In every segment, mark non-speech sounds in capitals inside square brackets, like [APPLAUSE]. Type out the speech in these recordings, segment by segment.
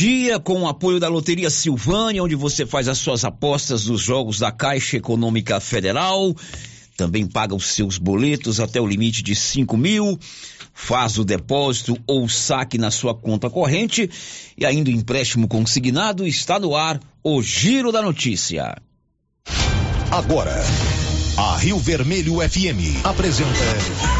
Dia com o apoio da Loteria Silvânia, onde você faz as suas apostas nos jogos da Caixa Econômica Federal. Também paga os seus boletos até o limite de 5 mil. Faz o depósito ou saque na sua conta corrente. E ainda o empréstimo consignado está no ar. O Giro da Notícia. Agora, a Rio Vermelho FM apresenta.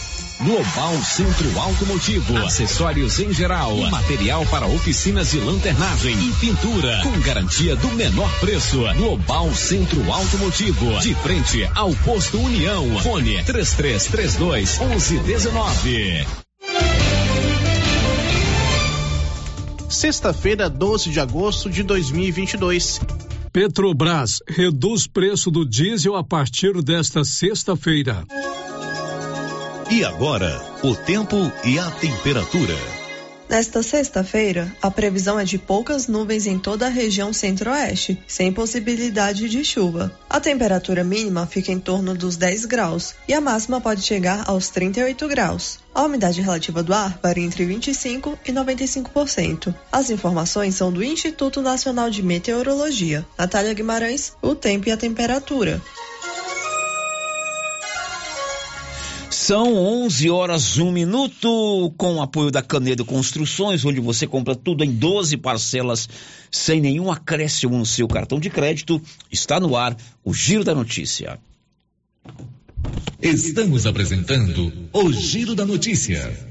Global Centro Automotivo, acessórios em geral, material para oficinas de lanternagem e pintura, com garantia do menor preço. Global Centro Automotivo, de frente ao posto União. Fone 3332 1119. Sexta-feira, 12 de agosto de 2022. Petrobras reduz preço do diesel a partir desta sexta-feira. E agora, o tempo e a temperatura. Nesta sexta-feira, a previsão é de poucas nuvens em toda a região centro-oeste, sem possibilidade de chuva. A temperatura mínima fica em torno dos 10 graus e a máxima pode chegar aos 38 graus. A umidade relativa do ar varia entre 25% e 95%. As informações são do Instituto Nacional de Meteorologia. Natália Guimarães, o tempo e a temperatura. São 11 horas, 1 minuto, com o apoio da Canedo Construções, onde você compra tudo em 12 parcelas, sem nenhum acréscimo no seu cartão de crédito. Está no ar o Giro da Notícia. Estamos apresentando o Giro da Notícia.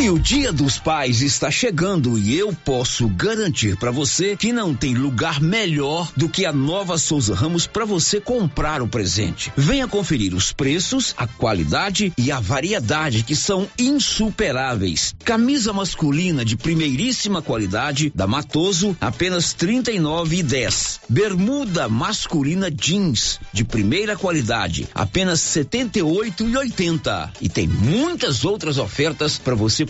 E o Dia dos Pais está chegando e eu posso garantir para você que não tem lugar melhor do que a Nova Souza Ramos para você comprar o presente. Venha conferir os preços, a qualidade e a variedade que são insuperáveis. Camisa masculina de primeiríssima qualidade da Matoso, apenas R$ 39,10. Bermuda masculina jeans de primeira qualidade, apenas R$ 78,80. E tem muitas outras ofertas para você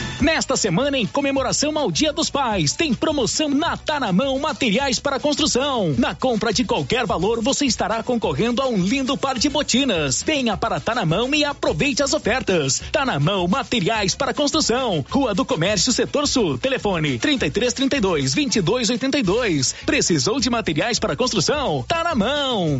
Nesta semana, em comemoração ao Dia dos Pais, tem promoção na Tá na Mão Materiais para Construção. Na compra de qualquer valor, você estará concorrendo a um lindo par de botinas. Venha para Tá na Mão e aproveite as ofertas. Tá na Mão Materiais para Construção. Rua do Comércio, Setor Sul. Telefone 3332 2282. Precisou de materiais para construção? Tá na mão.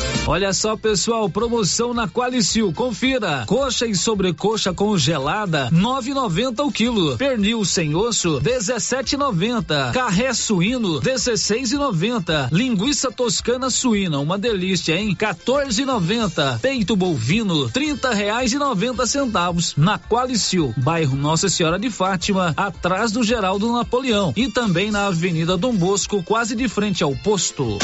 Olha só, pessoal, promoção na Qualicil. Confira. Coxa e sobrecoxa congelada, 9,90 o quilo. Pernil sem osso, 17,90. Carré suíno, 16,90. Linguiça toscana suína, uma delícia, hein? 14,90. Peito bovino, 30 reais e 90 centavos. Na Qualicil, bairro Nossa Senhora de Fátima, atrás do Geraldo Napoleão. E também na Avenida Dom Bosco, quase de frente ao posto.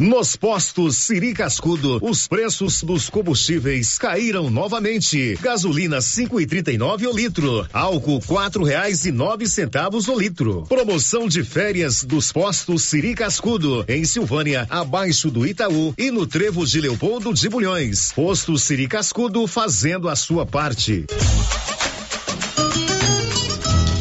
Nos postos Siri Cascudo, os preços dos combustíveis caíram novamente. Gasolina cinco e trinta e nove o litro, álcool quatro reais e nove centavos o litro. Promoção de férias dos postos Siri Cascudo, em Silvânia, abaixo do Itaú e no Trevo de Leopoldo de Bulhões. Posto Siri Cascudo fazendo a sua parte.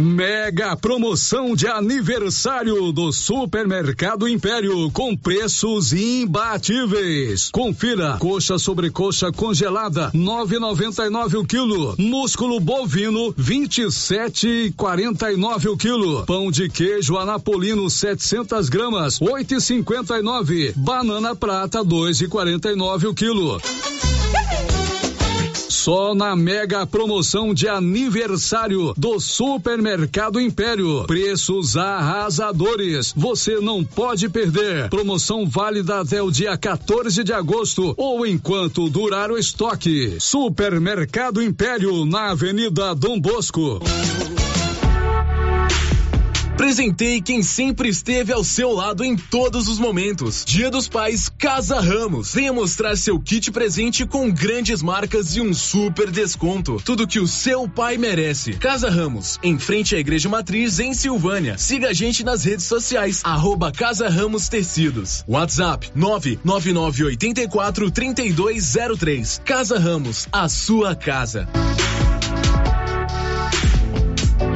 Mega promoção de aniversário do Supermercado Império com preços imbatíveis. Confira: coxa sobre coxa congelada 9,99 o quilo, músculo bovino 27,49 o quilo, pão de queijo anapolino 700 gramas 8,59, banana prata 2,49 o quilo. Só na mega promoção de aniversário do Supermercado Império. Preços arrasadores. Você não pode perder. Promoção válida até o dia 14 de agosto ou enquanto durar o estoque. Supermercado Império na Avenida Dom Bosco. Presentei quem sempre esteve ao seu lado em todos os momentos. Dia dos Pais, Casa Ramos. Venha mostrar seu kit presente com grandes marcas e um super desconto. Tudo que o seu pai merece. Casa Ramos, em frente à Igreja Matriz, em Silvânia. Siga a gente nas redes sociais, arroba Casa Ramos Tecidos. WhatsApp 99984 3203. Casa Ramos, a sua casa.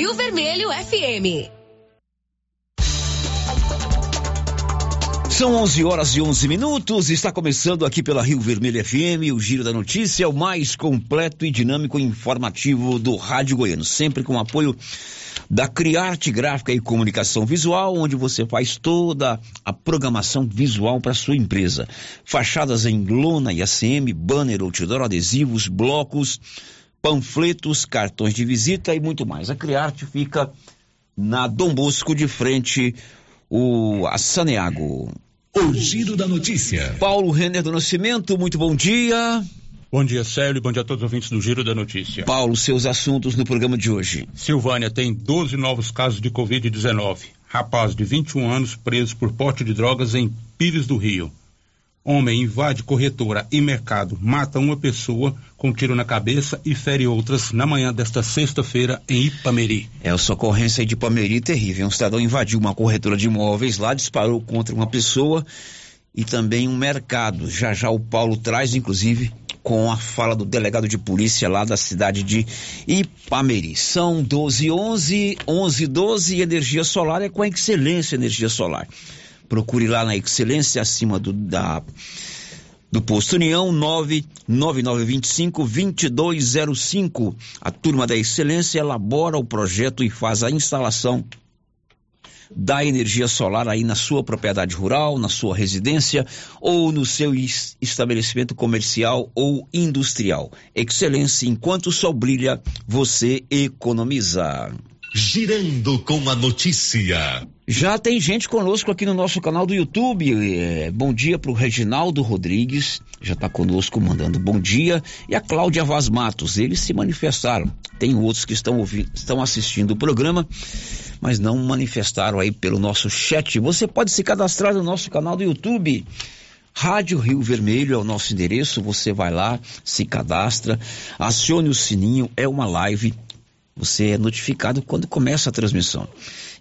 Rio Vermelho FM. São 11 horas e 11 minutos. Está começando aqui pela Rio Vermelho FM o Giro da Notícia, o mais completo e dinâmico e informativo do Rádio Goiano. Sempre com apoio da Criarte Gráfica e Comunicação Visual, onde você faz toda a programação visual para sua empresa. Fachadas em lona e ACM, banner, outdoor, adesivos, blocos panfletos, cartões de visita e muito mais. A Criarte fica na Dom Bosco de frente o a Saneago. O giro da notícia. Paulo Renner do Nascimento, muito bom dia. Bom dia, Célio. Bom dia a todos os ouvintes do Giro da Notícia. Paulo, seus assuntos no programa de hoje. Silvânia tem 12 novos casos de Covid-19. Rapaz de 21 anos preso por porte de drogas em Pires do Rio. Homem invade corretora e mercado, mata uma pessoa com tiro na cabeça e fere outras na manhã desta sexta-feira em Ipameri. É, essa ocorrência de Ipameri terrível. Um cidadão invadiu uma corretora de imóveis lá, disparou contra uma pessoa e também um mercado. Já já o Paulo traz, inclusive, com a fala do delegado de polícia lá da cidade de Ipameri. São 12 11, 11 12 energia solar é com a excelência energia solar. Procure lá na Excelência, acima do, da, do Posto União, 99925-2205. A turma da Excelência elabora o projeto e faz a instalação da energia solar aí na sua propriedade rural, na sua residência ou no seu estabelecimento comercial ou industrial. Excelência, enquanto o sol brilha, você economiza. Girando com a notícia. Já tem gente conosco aqui no nosso canal do YouTube. É, bom dia para o Reginaldo Rodrigues, já está conosco mandando bom dia. E a Cláudia Vaz Matos, eles se manifestaram. Tem outros que estão, ouvindo, estão assistindo o programa, mas não manifestaram aí pelo nosso chat. Você pode se cadastrar no nosso canal do YouTube. Rádio Rio Vermelho é o nosso endereço. Você vai lá, se cadastra, acione o sininho, é uma live você é notificado quando começa a transmissão.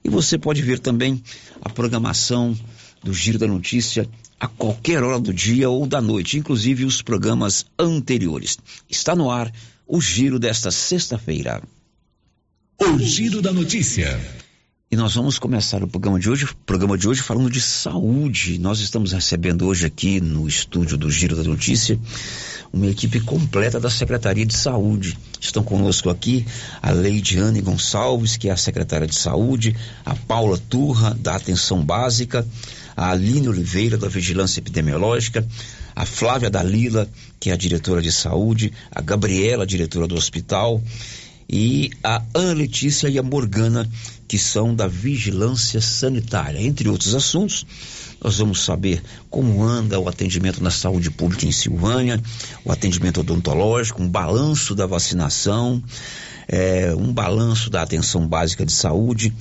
E você pode ver também a programação do Giro da Notícia a qualquer hora do dia ou da noite, inclusive os programas anteriores. Está no ar o Giro desta sexta-feira. O Giro da Notícia. E nós vamos começar o programa de hoje, programa de hoje falando de saúde. Nós estamos recebendo hoje aqui no estúdio do Giro da Notícia uma equipe completa da Secretaria de Saúde. Estão conosco aqui a Leidiane Gonçalves, que é a secretária de Saúde, a Paula Turra, da Atenção Básica, a Aline Oliveira, da Vigilância Epidemiológica, a Flávia Dalila, que é a diretora de saúde, a Gabriela, diretora do hospital, e a Ana Letícia e a Morgana, que são da Vigilância Sanitária, entre outros assuntos. Nós vamos saber como anda o atendimento na saúde pública em Silvânia, o atendimento odontológico, um balanço da vacinação, é, um balanço da atenção básica de saúde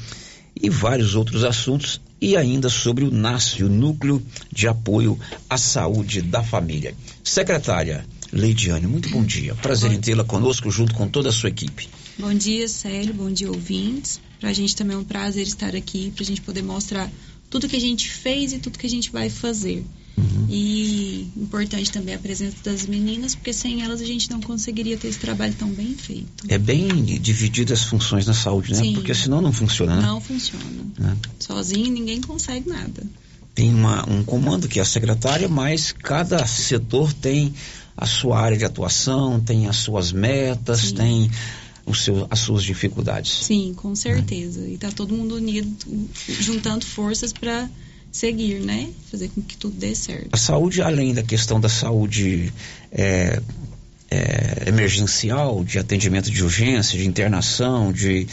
e vários outros assuntos e ainda sobre o NASF, o Núcleo de Apoio à Saúde da Família. Secretária Leidiane, muito bom dia. Prazer em tê-la conosco junto com toda a sua equipe. Bom dia, Célio. Bom dia, ouvintes. Para a gente também é um prazer estar aqui, para a gente poder mostrar tudo que a gente fez e tudo que a gente vai fazer. Uhum. E importante também a presença das meninas, porque sem elas a gente não conseguiria ter esse trabalho tão bem feito. É bem dividido as funções na saúde, né? Sim. Porque senão não funciona, né? Não funciona. É. Sozinho ninguém consegue nada. Tem uma, um comando que é a secretária, mas cada setor tem a sua área de atuação, tem as suas metas, Sim. tem seu, as suas dificuldades. Sim, com certeza. É. E está todo mundo unido, juntando forças para seguir, né? Fazer com que tudo dê certo. A saúde, além da questão da saúde é, é, emergencial, de atendimento de urgência, de internação, de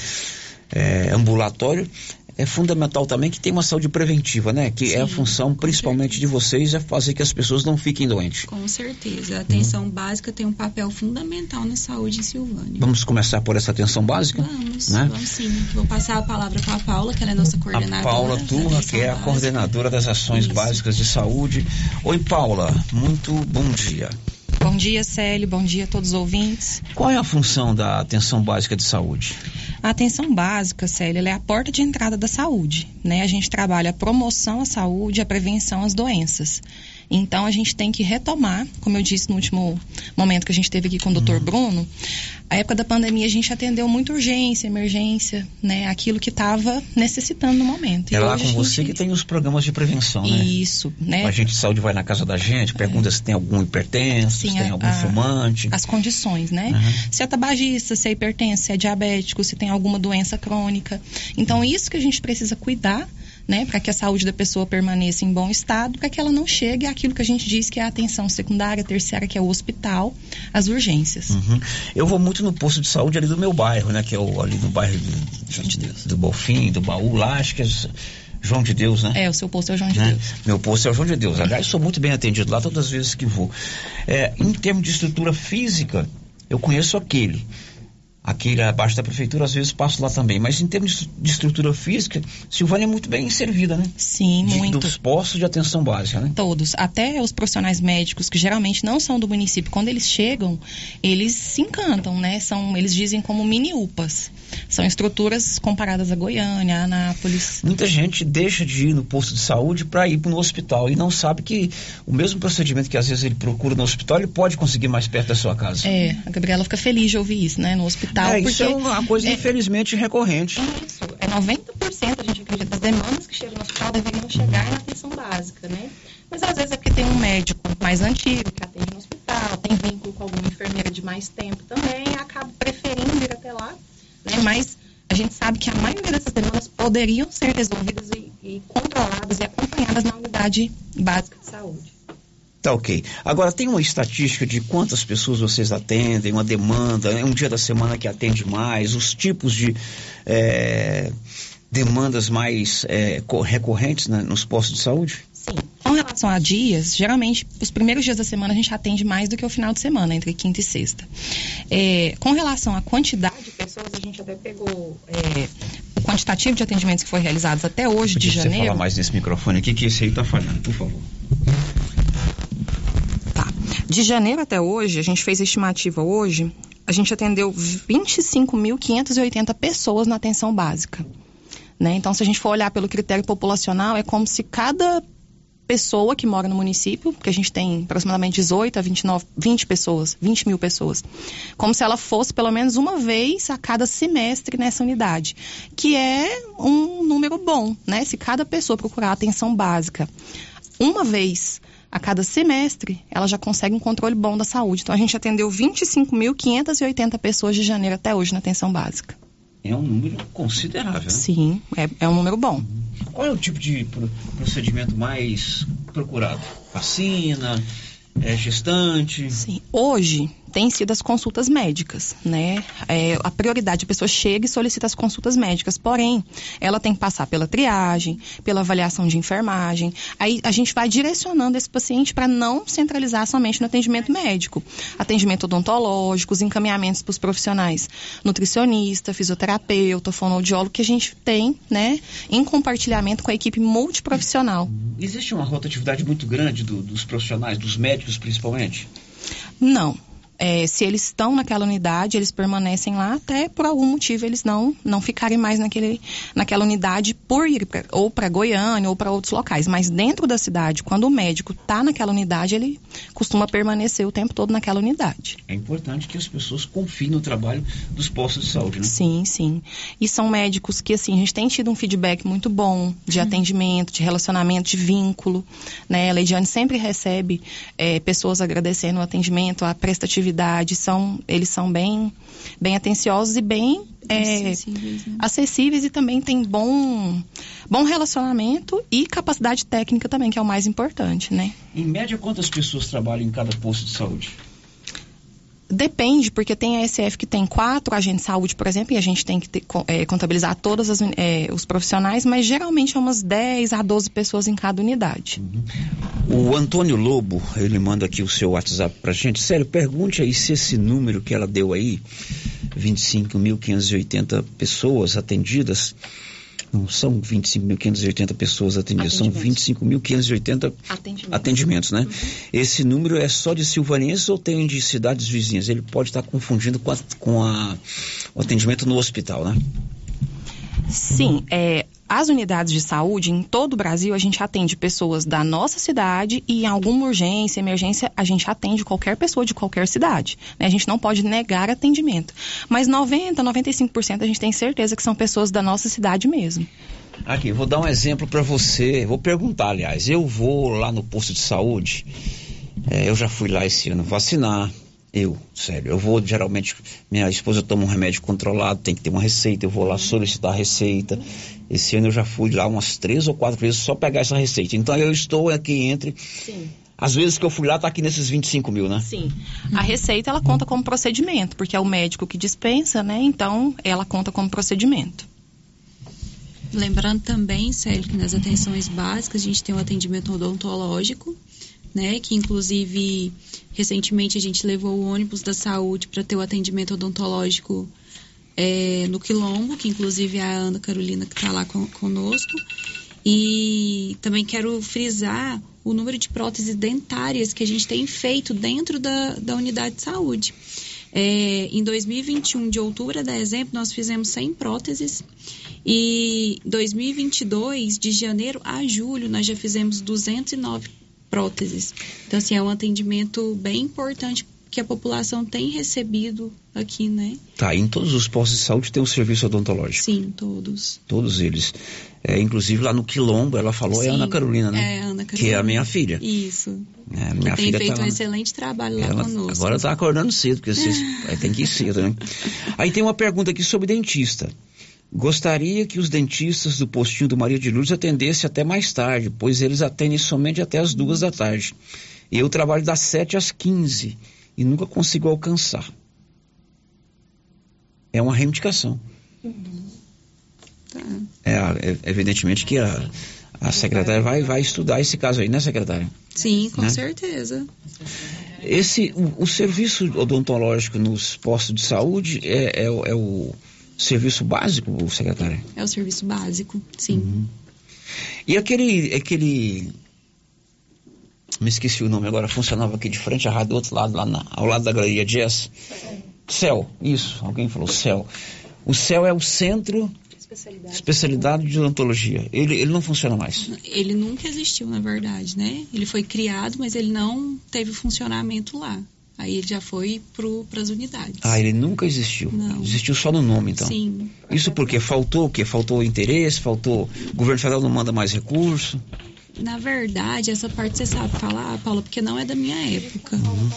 é, ambulatório, é fundamental também que tenha uma saúde preventiva, né? Que Sim, é a função principalmente certeza. de vocês é fazer que as pessoas não fiquem doentes. Com certeza. A atenção uhum. básica tem um papel fundamental na saúde em Silvânia. Vamos começar por essa atenção básica? Vamos, né? vamos sim. Vou passar a palavra para a Paula, que ela é nossa coordenadora. A Paula Turra, que é a básica. coordenadora das ações Isso. básicas de saúde. Oi, Paula, muito bom dia. Bom dia, Célio. Bom dia a todos os ouvintes. Qual é a função da atenção básica de saúde? A atenção básica, Célia, é a porta de entrada da saúde. Né? A gente trabalha a promoção à saúde e a prevenção às doenças. Então, a gente tem que retomar, como eu disse no último momento que a gente teve aqui com o doutor uhum. Bruno, a época da pandemia a gente atendeu muito urgência, emergência, né? Aquilo que estava necessitando no momento. É e lá com você gente... que tem os programas de prevenção, né? Isso, né? A gente de saúde vai na casa da gente, pergunta é. se tem algum hipertenso, Sim, se tem a, algum fumante. As condições, né? Uhum. Se é tabagista, se é hipertenso, se é diabético, se tem alguma doença crônica. Então, isso que a gente precisa cuidar né, para que a saúde da pessoa permaneça em bom estado, para que ela não chegue àquilo que a gente diz que é a atenção secundária, terciária, que é o hospital, as urgências. Uhum. Eu vou muito no posto de saúde ali do meu bairro, né, que é o, ali no bairro do, de do Bofim, do Baú, lá, acho que é João de Deus, né? É, o seu posto é o João de né? Deus. Meu posto é o João de Deus. Aliás, sou muito bem atendido lá todas as vezes que vou. É, em termos de estrutura física, eu conheço aquele aquele abaixo da prefeitura, às vezes passo lá também. Mas em termos de estrutura física, Silvânia é muito bem servida, né? Sim, de, muito. Dos postos de atenção básica, né? Todos. Até os profissionais médicos, que geralmente não são do município, quando eles chegam, eles se encantam, né? São, eles dizem como mini UPAs. São estruturas comparadas a Goiânia, a Anápolis. Muita gente deixa de ir no posto de saúde para ir no hospital e não sabe que o mesmo procedimento que às vezes ele procura no hospital, ele pode conseguir mais perto da sua casa. É, a Gabriela fica feliz de ouvir isso, né? No hospital. É, isso é uma coisa, é, infelizmente, recorrente. Isso, é 90% a gente acredita das demandas que chegam no hospital deveriam chegar na atenção básica, né? Mas às vezes é porque tem um médico mais antigo que atende no hospital, tem vínculo com alguma enfermeira de mais tempo também, acaba preferindo ir até lá né? Mas a gente sabe que a maioria dessas demandas poderiam ser resolvidas e, e controladas e acompanhadas na unidade básica de saúde. Tá ok. Agora, tem uma estatística de quantas pessoas vocês atendem, uma demanda, é um dia da semana que atende mais, os tipos de é, demandas mais é, recorrentes né, nos postos de saúde? Sim. Com relação a dias, geralmente os primeiros dias da semana a gente atende mais do que o final de semana, entre quinta e sexta. É, com relação à quantidade de pessoas, a gente até pegou o quantitativo de atendimentos que foi realizados até hoje, de janeiro. Você falar mais nesse microfone aqui, que esse aí está falhando, por favor. De janeiro até hoje, a gente fez a estimativa hoje, a gente atendeu 25.580 pessoas na atenção básica. Né? Então, se a gente for olhar pelo critério populacional, é como se cada pessoa que mora no município, porque a gente tem aproximadamente 18 a 29, 20 pessoas, 20 mil pessoas, como se ela fosse pelo menos uma vez a cada semestre nessa unidade, que é um número bom, né? Se cada pessoa procurar atenção básica uma vez a cada semestre, ela já consegue um controle bom da saúde. Então, a gente atendeu 25.580 pessoas de janeiro até hoje na atenção básica. É um número considerável, né? Sim, é, é um número bom. Qual é o tipo de procedimento mais procurado? Vacina? É gestante? Sim. Hoje, tem sido as consultas médicas, né? É, a prioridade, a pessoa chega e solicita as consultas médicas, porém, ela tem que passar pela triagem, pela avaliação de enfermagem. Aí a gente vai direcionando esse paciente para não centralizar somente no atendimento médico. Atendimento odontológico, os encaminhamentos para os profissionais nutricionista, fisioterapeuta, fonoaudiólogo, que a gente tem, né, em compartilhamento com a equipe multiprofissional. Existe uma rotatividade muito grande do, dos profissionais, dos médicos principalmente? Não é, se eles estão naquela unidade, eles permanecem lá até por algum motivo eles não não ficarem mais naquele, naquela unidade por ir pra, ou para Goiânia ou para outros locais. Mas dentro da cidade, quando o médico está naquela unidade, ele costuma permanecer o tempo todo naquela unidade. É importante que as pessoas confiem no trabalho dos postos de saúde, né? Sim, sim. E são médicos que assim a gente tem tido um feedback muito bom de uhum. atendimento, de relacionamento, de vínculo. Né? A Leidiane sempre recebe é, pessoas agradecendo o atendimento, a prestatividade atividade são eles são bem bem atenciosos e bem é, acessíveis, né? acessíveis e também tem bom bom relacionamento e capacidade técnica também que é o mais importante né em média quantas pessoas trabalham em cada posto de saúde Depende, porque tem a SF que tem quatro agentes de saúde, por exemplo, e a gente tem que ter, é, contabilizar todos é, os profissionais, mas geralmente é umas 10 a 12 pessoas em cada unidade. Uhum. O Antônio Lobo, ele manda aqui o seu WhatsApp pra gente. Sério, pergunte aí se esse número que ela deu aí, 25.580 pessoas atendidas, não são 25.580 pessoas atendidas, são 25.580 atendimentos. atendimentos, né? Uhum. Esse número é só de silvanenses ou tem de cidades vizinhas? Ele pode estar confundindo com, a, com a, o atendimento no hospital, né? Sim, é, as unidades de saúde em todo o Brasil, a gente atende pessoas da nossa cidade e em alguma urgência, emergência, a gente atende qualquer pessoa de qualquer cidade. Né? A gente não pode negar atendimento. Mas 90, 95% a gente tem certeza que são pessoas da nossa cidade mesmo. Aqui, vou dar um exemplo para você. Vou perguntar, aliás. Eu vou lá no posto de saúde. É, eu já fui lá esse ano vacinar. Eu, sério, eu vou geralmente, minha esposa toma um remédio controlado, tem que ter uma receita, eu vou lá solicitar a receita. Esse ano eu já fui lá umas três ou quatro vezes só pegar essa receita. Então eu estou aqui entre. Sim. Às vezes que eu fui lá, tá aqui nesses 25 mil, né? Sim. A receita, ela conta como procedimento, porque é o médico que dispensa, né? Então, ela conta como procedimento. Lembrando também, Célio, que nas atenções básicas a gente tem o atendimento odontológico, né? Que inclusive recentemente a gente levou o ônibus da saúde para ter o atendimento odontológico é, no Quilombo, que inclusive é a Ana Carolina que está lá conosco. E também quero frisar o número de próteses dentárias que a gente tem feito dentro da, da unidade de saúde. É, em 2021, de outubro a dezembro, nós fizemos 100 próteses. E 2022, de janeiro a julho, nós já fizemos 209 próteses. Então, assim, é um atendimento bem importante que a população tem recebido aqui, né? Tá, em todos os postos de saúde tem um serviço odontológico? Sim, todos. Todos eles. É, inclusive lá no Quilombo, ela falou, Sim, é a Ana Carolina, né? É, Ana Carolina. Que é a minha filha. Isso. É, minha tem filha feito tá um excelente trabalho lá ela, conosco. Agora tá acordando cedo, porque vocês [LAUGHS] tem que ir cedo, né? Aí tem uma pergunta aqui sobre dentista. Gostaria que os dentistas do postinho do Maria de Lourdes atendessem até mais tarde, pois eles atendem somente até as duas da tarde. Eu trabalho das 7 às 15 e nunca consigo alcançar. É uma reivindicação. Uhum. Tá. É, é, evidentemente que a, a secretária vai, vai estudar esse caso aí, né, secretária? Sim, com né? certeza. Esse, o, o, serviço odontológico nos postos de saúde é, é, é o serviço básico, secretária? É o serviço básico, sim. Uhum. E aquele, aquele. Me esqueci o nome agora, funcionava aqui de frente à rádio do outro lado, lá na, ao lado da galeria Jazz. Céu, isso, alguém falou céu. O céu é o centro especialidade, especialidade de odontologia. Ele, ele não funciona mais. Ele nunca existiu, na verdade, né? Ele foi criado, mas ele não teve funcionamento lá. Aí ele já foi para as unidades. Ah, ele nunca existiu. Não. Existiu só no nome, então. Sim. Isso porque faltou o quê? Faltou interesse, faltou. O governo federal não manda mais recurso. Na verdade, essa parte você sabe falar, Paula, porque não é da minha época. Uhum.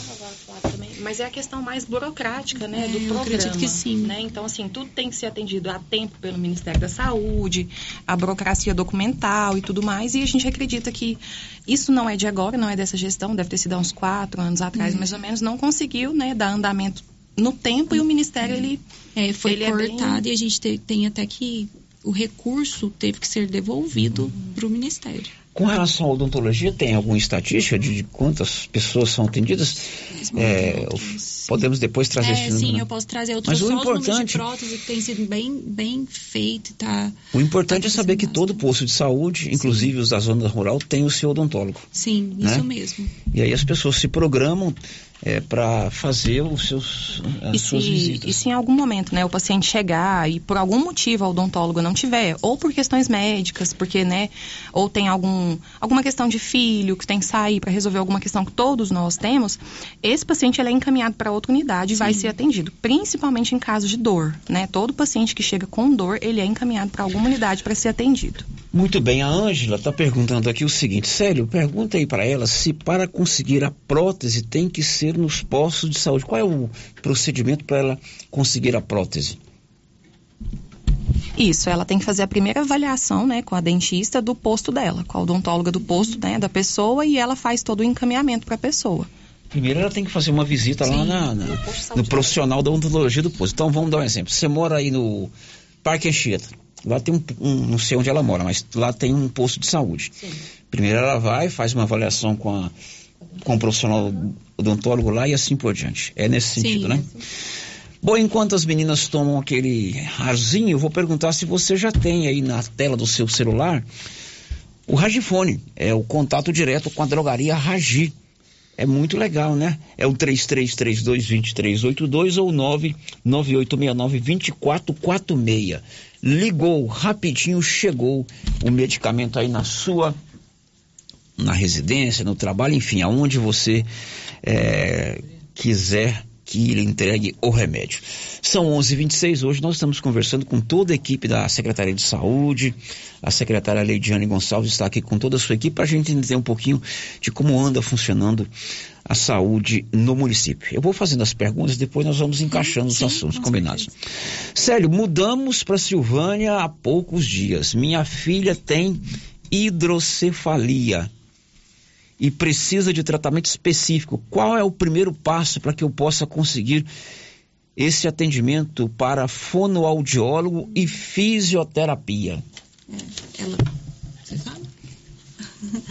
Também. Mas é a questão mais burocrática, né, é, do programa. acredito que sim. Né? Então, assim, tudo tem que ser atendido a tempo pelo Ministério da Saúde, a burocracia documental e tudo mais. E a gente acredita que isso não é de agora, não é dessa gestão, deve ter sido há uns quatro anos atrás, hum. mais ou menos, não conseguiu, né, dar andamento no tempo e o Ministério, ele... É, foi ele cortado é bem... e a gente te, tem até que... O recurso teve que ser devolvido uhum. para o Ministério. Com relação à odontologia, tem alguma estatística de, de quantas pessoas são atendidas? É, podemos depois trazer é, esse Sim, né? eu posso trazer. Eu Mas o importante, de prótese que tem sido bem, bem feito. Tá, o importante tá é saber que todo posto de saúde, inclusive sim. os da zona rural, tem o seu odontólogo. Sim, né? isso mesmo. E aí as pessoas se programam é, para fazer os seus, as e suas se, visitas. E se em algum momento né, o paciente chegar e por algum motivo o odontólogo não tiver, ou por questões médicas, porque, né, ou tem algum, alguma questão de filho que tem que sair para resolver alguma questão que todos nós temos, esse paciente ele é encaminhado para outra unidade e vai ser atendido, principalmente em caso de dor. Né? Todo paciente que chega com dor, ele é encaminhado para alguma unidade para ser atendido. Muito bem, a Ângela está perguntando aqui o seguinte, Célio, pergunta aí para ela se para conseguir a prótese tem que ser nos postos de saúde. Qual é o procedimento para ela conseguir a prótese? Isso, ela tem que fazer a primeira avaliação, né, com a dentista do posto dela, com a odontóloga do posto, né, da pessoa e ela faz todo o encaminhamento para a pessoa. Primeiro ela tem que fazer uma visita Sim, lá na, na, no, no profissional da odontologia do posto. Então vamos dar um exemplo. Você mora aí no Parque Anchieta. Lá tem um, um, não sei onde ela mora, mas lá tem um posto de saúde. Sim. Primeiro ela vai, faz uma avaliação com, a, com o profissional odontólogo lá e assim por diante. É nesse sentido, Sim, né? É Bom, enquanto as meninas tomam aquele arzinho, eu vou perguntar se você já tem aí na tela do seu celular o Ragifone. É o contato direto com a drogaria Ragi. É muito legal, né? É o 3332-2382 ou 99869-2446. Ligou, rapidinho chegou o medicamento aí na sua, na residência, no trabalho, enfim, aonde você é, quiser que ele entregue o remédio. São 11:26 hoje nós estamos conversando com toda a equipe da Secretaria de Saúde. A secretária Leidiane Gonçalves está aqui com toda a sua equipe para a gente entender um pouquinho de como anda funcionando a saúde no município. Eu vou fazendo as perguntas, depois nós vamos encaixando sim, os assuntos combinados. Célio, mudamos para Silvânia há poucos dias. Minha filha tem hidrocefalia e precisa de tratamento específico, qual é o primeiro passo para que eu possa conseguir esse atendimento para fonoaudiólogo e fisioterapia? É, ela, você sabe? [LAUGHS]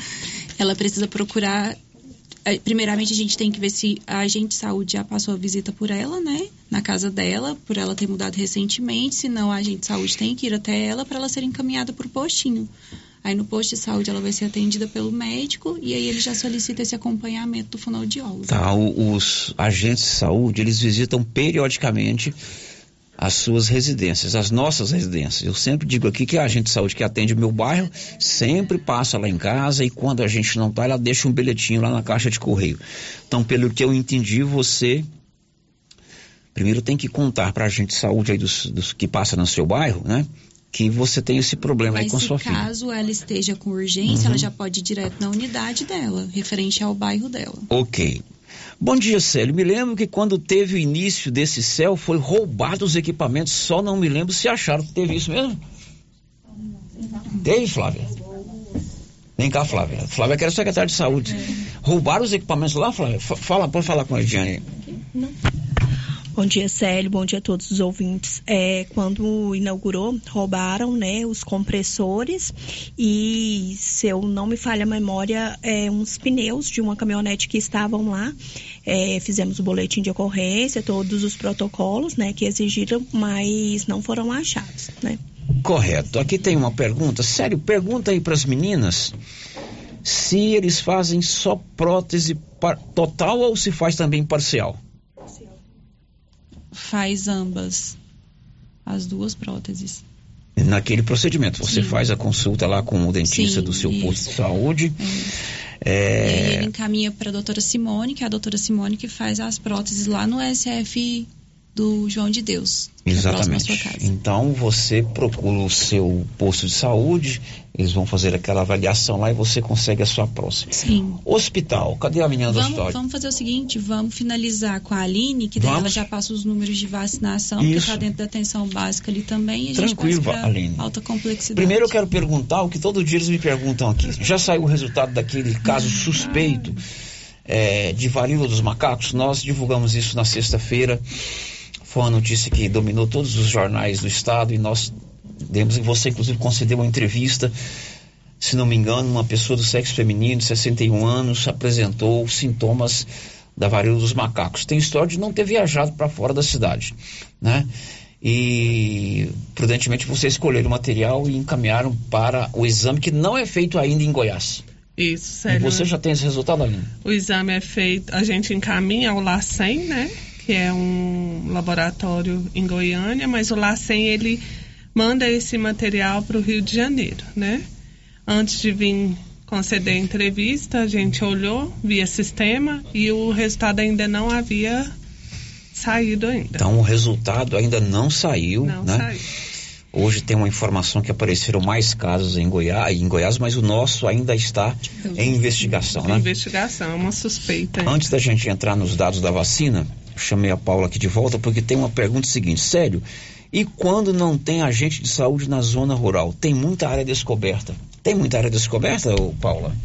ela precisa procurar. É, primeiramente, a gente tem que ver se a agente de saúde já passou a visita por ela, né? Na casa dela, por ela ter mudado recentemente. Se não, a agente de saúde tem que ir até ela para ela ser encaminhada para o postinho. Aí no posto de saúde ela vai ser atendida pelo médico e aí ele já solicita esse acompanhamento do fonoaudiólogo. Tá, os agentes de saúde, eles visitam periodicamente as suas residências, as nossas residências. Eu sempre digo aqui que a agente de saúde que atende o meu bairro sempre passa lá em casa e quando a gente não tá, ela deixa um bilhetinho lá na caixa de correio. Então, pelo que eu entendi, você primeiro tem que contar para a agente de saúde aí dos, dos que passa no seu bairro, né? Que você tem esse problema Mas aí com sua filha. caso ela esteja com urgência, uhum. ela já pode ir direto na unidade dela, referente ao bairro dela. Ok. Bom dia, Célio. Me lembro que quando teve o início desse céu, foi roubado os equipamentos, só não me lembro se acharam que teve isso mesmo. Teve, Flávia? Vem cá, Flávia. Flávia que era secretária de saúde. É. Roubaram os equipamentos lá, Flávia? Fala, pode falar com a Ediane. Não. Bom dia, Célio. Bom dia a todos os ouvintes. É, quando inaugurou, roubaram né, os compressores e, se eu não me falha a memória, é, uns pneus de uma caminhonete que estavam lá. É, fizemos o boletim de ocorrência, todos os protocolos né, que exigiram, mas não foram achados. Né? Correto. Aqui tem uma pergunta. Sério, pergunta aí para as meninas se eles fazem só prótese total ou se faz também parcial faz ambas, as duas próteses. Naquele procedimento, você Sim. faz a consulta lá com o dentista Sim, do seu isso. posto de saúde. É. É... E ele encaminha para a doutora Simone, que é a doutora Simone que faz as próteses lá no SF do João de Deus. Exatamente. Então você procura o seu posto de saúde, eles vão fazer aquela avaliação lá e você consegue a sua próxima. Sim. Hospital, cadê a menina do vamos, hospital? Vamos fazer o seguinte, vamos finalizar com a Aline, que daí Vamos. ela já passa os números de vacinação, Isso. que está dentro da atenção básica ali também, e Tranquilo, Aline. alta complexidade. Primeiro eu quero perguntar o que todo dia eles me perguntam aqui. Já saiu o resultado daquele caso suspeito é, de varíola dos macacos? Nós divulgamos isso na sexta-feira. Foi uma notícia que dominou todos os jornais do estado e nós demos, e você inclusive concedeu uma entrevista, se não me engano, uma pessoa do sexo feminino, de 61 anos, apresentou sintomas da varíola dos macacos. Tem história de não ter viajado para fora da cidade, né? E prudentemente você escolheram o material e encaminharam para o exame que não é feito ainda em Goiás. Isso, E sério. você já tem esse resultado, Aline? O exame é feito, a gente encaminha ao LACEN, né? Que é um laboratório em Goiânia, mas o LACEN ele manda esse material para o Rio de Janeiro, né? Antes de vir conceder a entrevista, a gente olhou via sistema e o resultado ainda não havia saído ainda. Então o resultado ainda não saiu, Não né? saiu. Hoje tem uma informação que apareceram mais casos em Goiás, em Goiás, mas o nosso ainda está em investigação, né? Investigação, é uma suspeita. ainda. Antes da gente entrar nos dados da vacina, chamei a Paula aqui de volta porque tem uma pergunta seguinte, sério, e quando não tem agente de saúde na zona rural? Tem muita área descoberta. Tem muita área descoberta, Paula?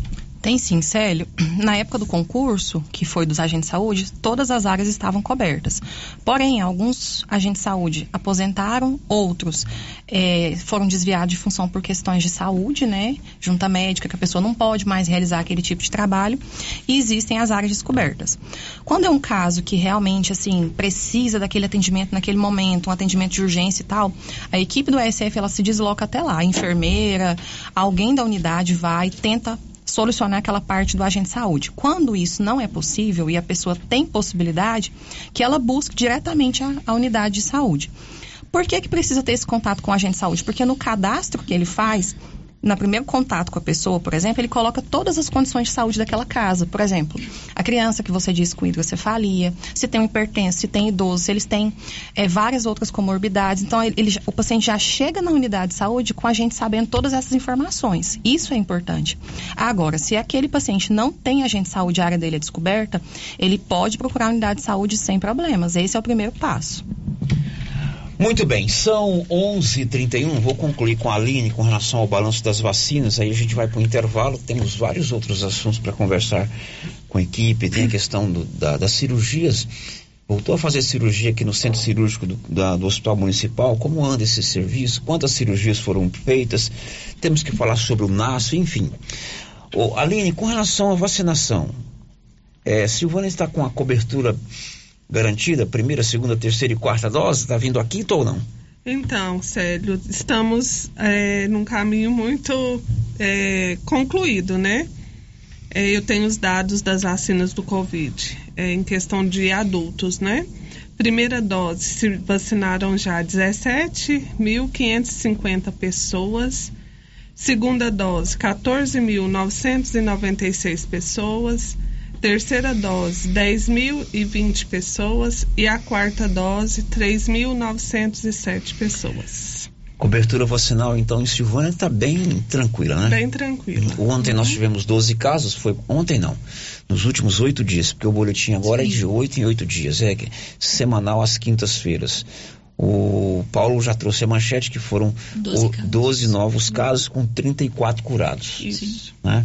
Tem sim, Célio. [CLEARS THROAT] Na época do concurso, que foi dos agentes de saúde, todas as áreas estavam cobertas. Porém, alguns agentes de saúde aposentaram, outros eh, foram desviados de função por questões de saúde, né? Junta médica, que a pessoa não pode mais realizar aquele tipo de trabalho. E existem as áreas descobertas. Quando é um caso que realmente, assim, precisa daquele atendimento naquele momento, um atendimento de urgência e tal, a equipe do ESF, ela se desloca até lá. A enfermeira, alguém da unidade vai, tenta solucionar aquela parte do agente de saúde. Quando isso não é possível e a pessoa tem possibilidade, que ela busque diretamente a, a unidade de saúde. Por que, que precisa ter esse contato com o agente de saúde? Porque no cadastro que ele faz, no primeiro contato com a pessoa, por exemplo, ele coloca todas as condições de saúde daquela casa. Por exemplo, a criança que você disse com hidrocefalia, se tem um hipertenso, se tem idoso, se eles têm eh, várias outras comorbidades. Então, ele- o paciente já chega na unidade de saúde com a gente sabendo todas essas informações. Isso é importante. Agora, se aquele paciente não tem agente de saúde, a área dele é descoberta, ele pode procurar a unidade de saúde sem problemas. Esse é o primeiro passo. Muito bem, são 11h31. Vou concluir com a Aline com relação ao balanço das vacinas. Aí a gente vai para o intervalo. Temos vários outros assuntos para conversar com a equipe. Tem a questão do- da- das cirurgias. Voltou a fazer cirurgia aqui no centro cirúrgico do, da- do Hospital Municipal. Como anda esse serviço? Quantas cirurgias foram feitas? Temos que falar sobre o NASF, enfim. Ô, Aline, com relação à vacinação, é, Silvana está com a cobertura garantida, primeira, segunda, terceira e quarta dose? Está vindo a quinta ou não? Então, Célio, estamos é, num caminho muito é, concluído, né? É, eu tenho os dados das vacinas do Covid, é, em questão de adultos, né? Primeira dose, se vacinaram já 17.550 pessoas. Segunda dose, 14.996 pessoas. Terceira dose, 10.020 pessoas. E a quarta dose, 3.907 pessoas. Cobertura vacinal, então, em Silvânia está bem tranquila, né? Bem tranquila. Ontem nós tivemos 12 casos, foi ontem não, nos últimos oito dias, porque o boletim agora é de oito em oito dias, é que- semanal às quintas-feiras. O Paulo já trouxe a manchete que foram 12 o- casos. 12 novos casos com 34 curados. Isso. né?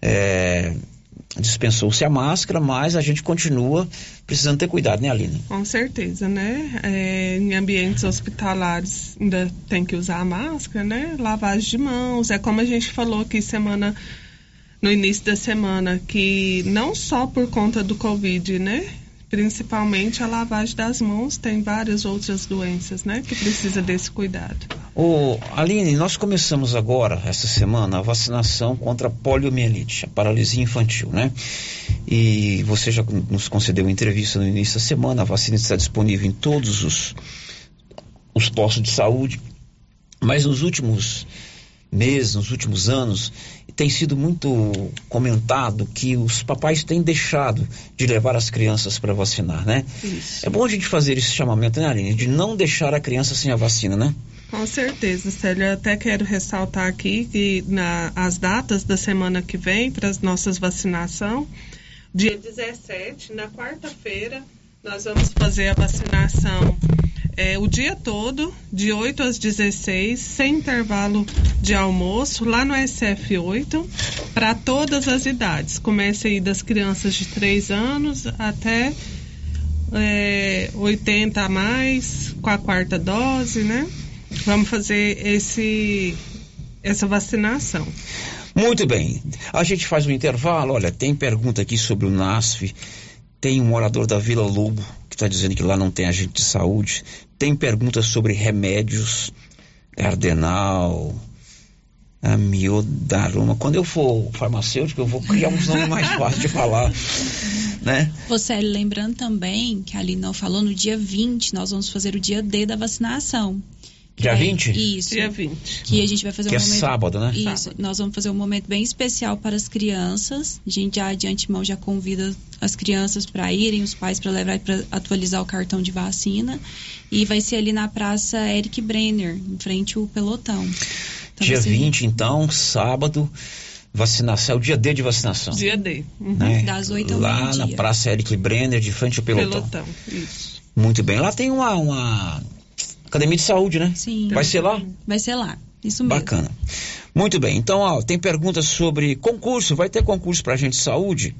É, Dispensou-se a máscara, mas a gente continua precisando ter cuidado, né, Aline? Com certeza, né? É, em ambientes hospitalares ainda tem que usar a máscara, né? Lavagem de mãos. É como a gente falou aqui semana, no início da semana, que não só por conta do Covid, né? Principalmente a lavagem das mãos, tem várias outras doenças, né? Que precisa desse cuidado. Ô, Aline, nós começamos agora, essa semana, a vacinação contra a poliomielite, a paralisia infantil, né? E você já nos concedeu uma entrevista no início da semana, a vacina está disponível em todos os, os postos de saúde, mas nos últimos meses, nos últimos anos, tem sido muito comentado que os papais têm deixado de levar as crianças para vacinar, né? Isso. É bom a gente fazer esse chamamento, né, Aline? De não deixar a criança sem a vacina, né? Com certeza, Célio. Eu até quero ressaltar aqui que na, as datas da semana que vem para as nossas vacinação, dia 17, na quarta-feira, nós vamos fazer a vacinação é, o dia todo, de 8 às 16, sem intervalo de almoço, lá no SF8, para todas as idades. Começa aí das crianças de 3 anos até é, 80 a mais, com a quarta dose, né? Vamos fazer esse, essa vacinação. Muito bem. A gente faz um intervalo. Olha, tem pergunta aqui sobre o NASF. Tem um morador da Vila Lobo que está dizendo que lá não tem agente de saúde. Tem perguntas sobre remédios, cardenal, amiodaroma. Quando eu for farmacêutico, eu vou criar uns nomes mais [LAUGHS] fáceis de falar, né? Você lembrando também que ali não falou no dia 20, nós vamos fazer o dia D da vacinação. Dia É, 20? Isso. Dia 20. Que a gente vai fazer Que um é momento. sábado, né? Isso. Nós vamos fazer um momento bem especial para as crianças. A gente já de antemão já convida as crianças para irem, os pais para levar para atualizar o cartão de vacina. E vai ser ali na Praça Eric Brenner, em frente ao pelotão. Então, dia ser 20, então, sábado, vacinação, é o dia D de vacinação. Dia D. Uhum. né? Das 8 ao Lá na Praça Eric Brenner, de frente ao pelotão. Pelotão. Isso. Muito bem. Lá tem uma, uma academia de saúde, né? Sim. Vai ser lá? Vai ser lá. Isso mesmo. Bacana. Muito bem. Então, ó, tem perguntas sobre concurso. Vai ter concurso para gente de saúde?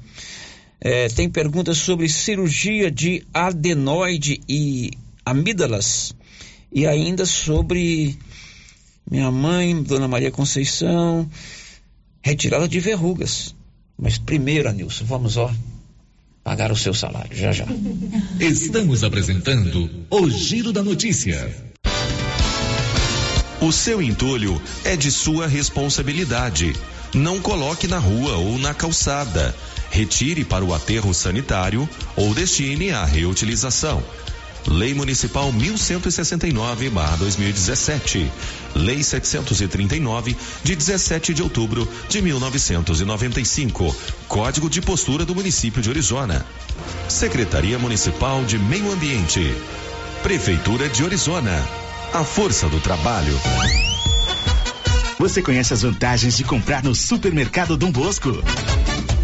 É, tem perguntas sobre cirurgia de adenoide e amígdalas. E ainda sobre minha mãe, Dona Maria Conceição, retirada de verrugas. Mas primeiro, Anilson, vamos, ó, pagar o seu salário, já já. [LAUGHS] Estamos apresentando o Giro da Notícia. O seu entulho é de sua responsabilidade. Não coloque na rua ou na calçada. Retire para o aterro sanitário ou destine à reutilização. Lei Municipal 1169/2017. Lei 739 de 17 de outubro de 1995. Código de postura do município de Orizona. Secretaria Municipal de Meio Ambiente. Prefeitura de Orizona. A força do trabalho. Você conhece as vantagens de comprar no supermercado Dom Bosco?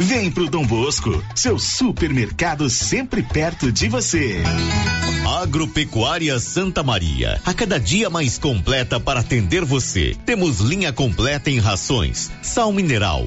Vem pro Dom Bosco, seu supermercado sempre perto de você. Agropecuária Santa Maria, a cada dia mais completa para atender você. Temos linha completa em rações, sal mineral,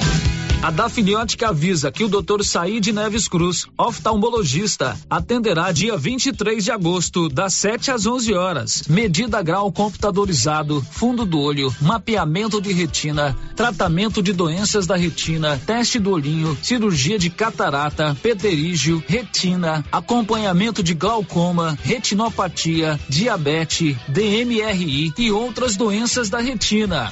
A Dafniótica avisa que o Dr. Said Neves Cruz, oftalmologista, atenderá dia 23 de agosto, das 7 às 11 horas. Medida grau computadorizado, fundo do olho, mapeamento de retina, tratamento de doenças da retina, teste do olhinho, cirurgia de catarata, pterígio, retina, acompanhamento de glaucoma, retinopatia, diabetes, DMRI e outras doenças da retina.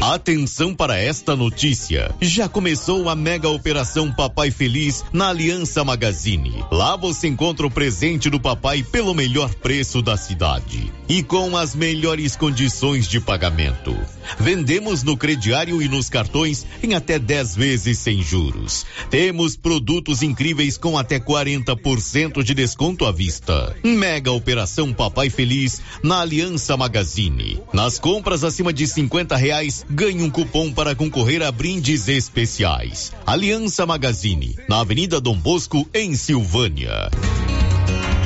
Atenção para esta notícia. Já começou a mega operação Papai Feliz na Aliança Magazine. Lá você encontra o presente do papai pelo melhor preço da cidade e com as melhores condições de pagamento. Vendemos no crediário e nos cartões em até 10 vezes sem juros. Temos produtos incríveis com até 40% de desconto à vista. Mega operação Papai Feliz na Aliança Magazine. Nas compras acima de 50 reais, ganhe um cupom para concorrer a brindes especiais. Aliança Magazine, na Avenida Dom Bosco, em Silvânia.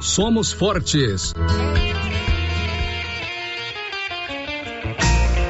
somos fortes.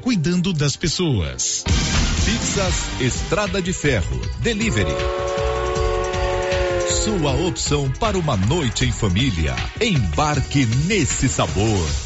cuidando das pessoas. Pizzas Estrada de Ferro. Delivery. Sua opção para uma noite em família. Embarque nesse sabor.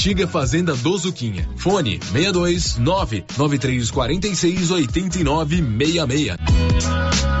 antiga Fazenda do Zuquinha. Fone 62 99346 8966.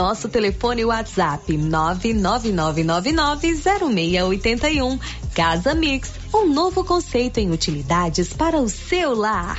Nosso telefone WhatsApp 999990681. Casa Mix, um novo conceito em utilidades para o seu lar.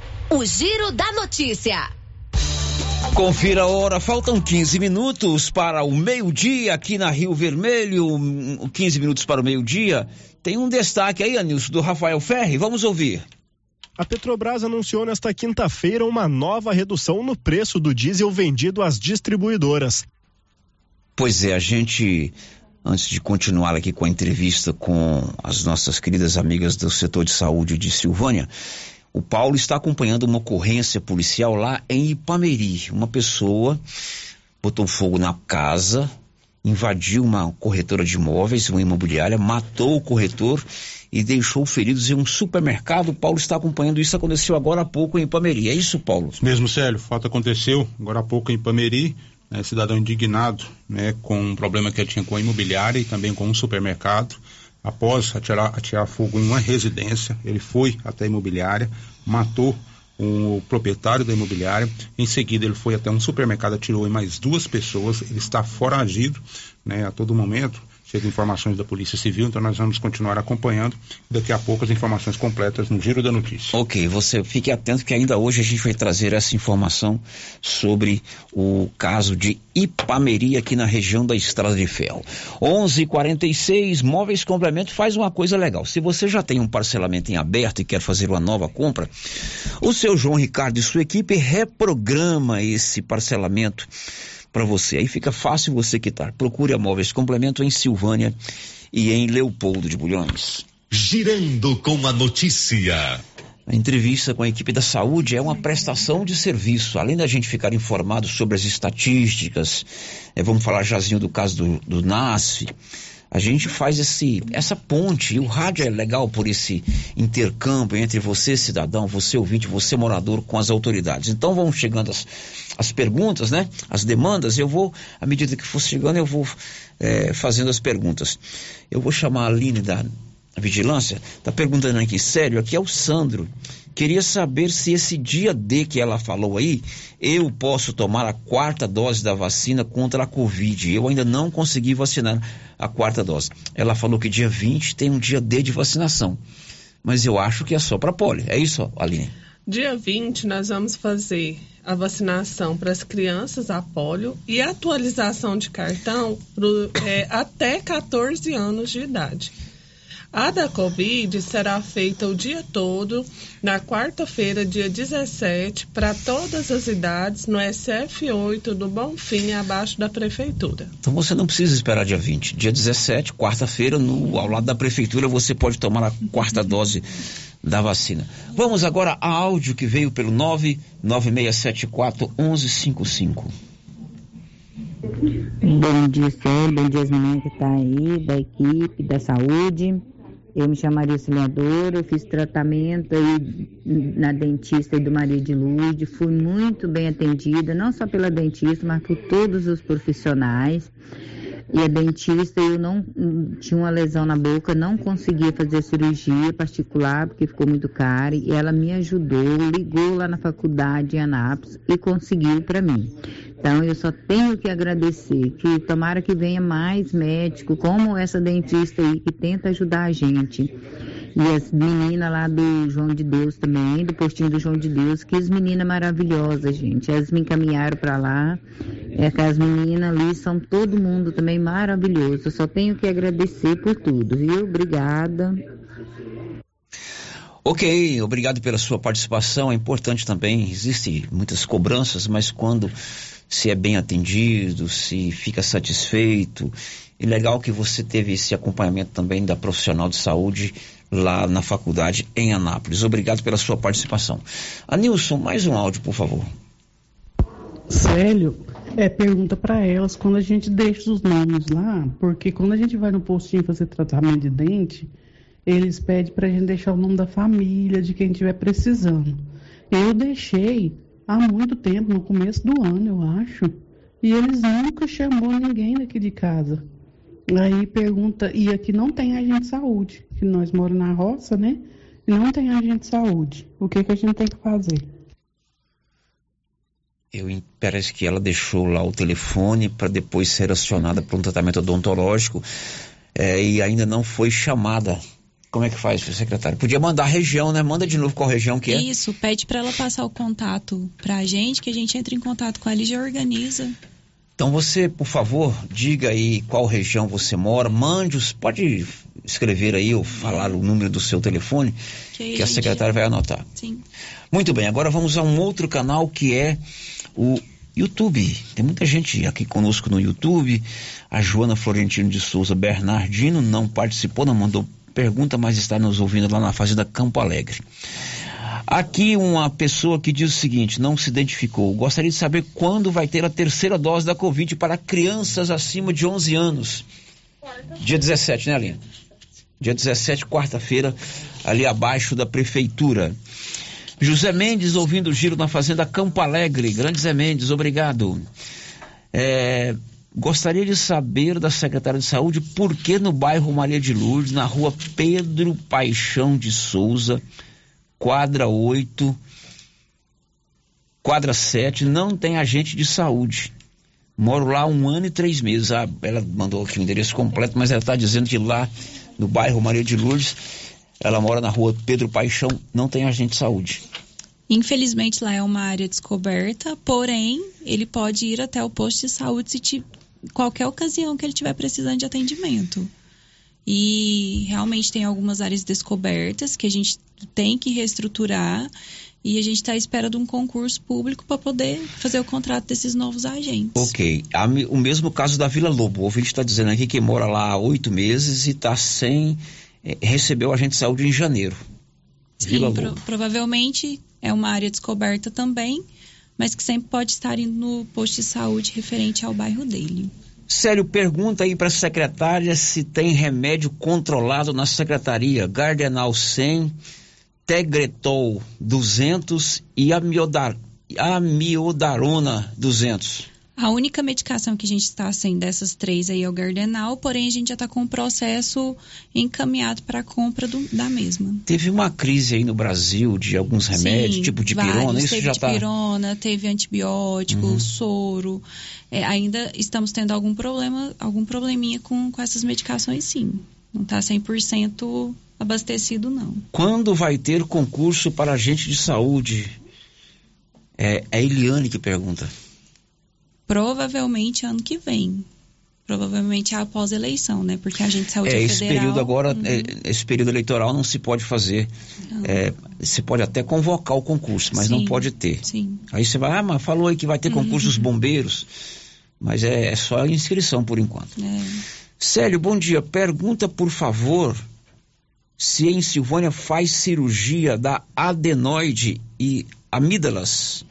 O Giro da Notícia. Confira a hora, faltam 15 minutos para o meio-dia aqui na Rio Vermelho. 15 minutos para o meio-dia. Tem um destaque aí, Anilson, do Rafael Ferri. Vamos ouvir. A Petrobras anunciou nesta quinta-feira uma nova redução no preço do diesel vendido às distribuidoras. Pois é, a gente antes de continuar aqui com a entrevista com as nossas queridas amigas do setor de saúde de Silvânia, o Paulo está acompanhando uma ocorrência policial lá em Ipameri. Uma pessoa botou fogo na casa, invadiu uma corretora de imóveis, uma imobiliária, matou o corretor e deixou feridos em um supermercado. O Paulo está acompanhando isso, aconteceu agora há pouco em Ipameri. É isso, Paulo? Mesmo, Célio, o fato aconteceu agora há pouco em Ipameri né, cidadão indignado né, com um problema que ele tinha com a imobiliária e também com um supermercado. Após atirar, atirar fogo em uma residência, ele foi até a imobiliária, matou o proprietário da imobiliária. Em seguida, ele foi até um supermercado, atirou em mais duas pessoas. Ele está foragido né, a todo momento. Chegam informações da Polícia Civil, então nós vamos continuar acompanhando. Daqui a pouco as informações completas no Giro da Notícia. Ok, você fique atento que ainda hoje a gente vai trazer essa informação sobre o caso de Ipameri aqui na região da Estrada de Ferro. 11:46 Móveis Complemento faz uma coisa legal. Se você já tem um parcelamento em aberto e quer fazer uma nova compra, o seu João Ricardo e sua equipe reprograma esse parcelamento para você. Aí fica fácil você quitar. Procure a Móveis Complemento em Silvânia e em Leopoldo de Bulhões. Girando com a notícia. A entrevista com a equipe da saúde é uma prestação de serviço. Além da gente ficar informado sobre as estatísticas, é, vamos falar jazinho do caso do, do NASF, a gente faz esse, essa ponte. E o rádio é legal por esse intercâmbio entre você, cidadão, você ouvinte, você morador, com as autoridades. Então vão chegando as, as perguntas, né? As demandas. Eu vou, à medida que for chegando, eu vou é, fazendo as perguntas. Eu vou chamar a Aline da Vigilância. Está perguntando aqui, sério, aqui é o Sandro. Queria saber se esse dia D que ela falou aí, eu posso tomar a quarta dose da vacina contra a Covid. Eu ainda não consegui vacinar a quarta dose. Ela falou que dia 20 tem um dia D de vacinação. Mas eu acho que é só para polio. É isso, Aline? Dia 20 nós vamos fazer a vacinação para as crianças a polio e atualização de cartão pro, é, até 14 anos de idade. A da Covid será feita o dia todo, na quarta-feira, dia 17, para todas as idades, no SF8 do Bonfim, abaixo da Prefeitura. Então você não precisa esperar dia 20. Dia 17, quarta-feira, no ao lado da Prefeitura, você pode tomar a quarta dose da vacina. Vamos agora a áudio que veio pelo 99674 1155. Bom dia, Célio. Bom dia, as meninas que estão tá aí, da equipe, da saúde. Eu me chamo Maria Auxiliadora, eu fiz tratamento aí na dentista do Maria de Lourdes, fui muito bem atendida, não só pela dentista, mas por todos os profissionais. E a dentista, eu não tinha uma lesão na boca, não conseguia fazer cirurgia particular, porque ficou muito caro, e ela me ajudou, ligou lá na faculdade em Anápolis e conseguiu para mim. Então eu só tenho que agradecer, que tomara que venha mais médico, como essa dentista aí que tenta ajudar a gente. E as meninas lá do João de Deus também, do postinho do João de Deus, que as meninas maravilhosas, gente. Elas me encaminharam para lá. É que as meninas ali são todo mundo também maravilhoso. Eu só tenho que agradecer por tudo, viu? Obrigada. Ok, obrigado pela sua participação. É importante também, existem muitas cobranças, mas quando se é bem atendido, se fica satisfeito. E legal que você teve esse acompanhamento também da profissional de saúde lá na faculdade em Anápolis. Obrigado pela sua participação. Anilson, mais um áudio, por favor. Célio, é, pergunta para elas quando a gente deixa os nomes lá, porque quando a gente vai no postinho fazer tratamento de dente, eles pedem para a gente deixar o nome da família, de quem estiver precisando. Eu deixei há muito tempo, no começo do ano, eu acho. E eles nunca chamou ninguém daqui de casa. Aí pergunta, e aqui não tem agente de saúde, que nós moramos na roça, né? E não tem agente de saúde. O que, que a gente tem que fazer? Eu, parece que ela deixou lá o telefone para depois ser acionada para um tratamento odontológico é, e ainda não foi chamada como é que faz, secretário? Podia mandar a região, né? Manda de novo qual região que é. Isso, pede para ela passar o contato para a gente, que a gente entra em contato com ela e já organiza. Então você, por favor, diga aí qual região você mora, mande os, pode escrever aí ou falar o número do seu telefone, que, que a secretária vai anotar. Sim. Muito bem, agora vamos a um outro canal que é o YouTube. Tem muita gente aqui conosco no YouTube. A Joana Florentino de Souza Bernardino não participou, não mandou pergunta, mas está nos ouvindo lá na Fazenda Campo Alegre. Aqui uma pessoa que diz o seguinte, não se identificou. Gostaria de saber quando vai ter a terceira dose da Covid para crianças acima de 11 anos. Dia 17, né, Aline? Dia 17, quarta-feira, ali abaixo da prefeitura. José Mendes ouvindo o giro na Fazenda Campo Alegre. Grande Zé Mendes, obrigado. É, Gostaria de saber da secretária de Saúde por que no bairro Maria de Lourdes, na rua Pedro Paixão de Souza, quadra 8, quadra 7, não tem agente de saúde. Moro lá um ano e três meses. Ah, ela mandou aqui o endereço completo, mas ela está dizendo que lá no bairro Maria de Lourdes, ela mora na rua Pedro Paixão, não tem agente de saúde. Infelizmente lá é uma área descoberta, porém ele pode ir até o posto de saúde se, qualquer ocasião que ele estiver precisando de atendimento. E realmente tem algumas áreas descobertas que a gente tem que reestruturar e a gente está à espera de um concurso público para poder fazer o contrato desses novos agentes. Ok. O mesmo caso da Vila Lobo. O ouvinte está dizendo aqui que mora lá há oito meses e está sem. Eh, recebeu o agente de saúde em janeiro. Sim, pro, provavelmente é uma área descoberta também mas que sempre pode estar indo no posto de saúde referente ao bairro dele. Sério, pergunta aí para a secretária se tem remédio controlado na secretaria. Gardenal 100, Tegretol 200 e amiodar, amiodarona 200. A única medicação que a gente está sem dessas três aí é o Gardenal, porém a gente já está com o processo encaminhado para a compra do, da mesma. Teve uma crise aí no Brasil de alguns remédios, Sim, tipo de vários. pirona, isso teve já está... Teve pirona, teve antibiótico, uhum. soro. É, ainda estamos tendo algum problema, algum probleminha com, com essas medicações, sim. Não está 100% abastecido, não. Quando vai ter concurso para agente de saúde? É, é a Eliane que pergunta. Provavelmente ano que vem. provavelmente após a eleição, né? Porque a gente saúde É, é esse federal. período agora, Uhum. é, esse período eleitoral não se pode fazer. É, se pode até convocar o concurso, mas não Sim, pode ter. Sim. Aí você vai, ah, mas falou aí que vai ter concurso Uhum. dos bombeiros. Mas é, é só inscrição por enquanto. É. Célio, bom dia. Pergunta, por favor, se em Silvânia faz cirurgia da adenoide e amígdalas.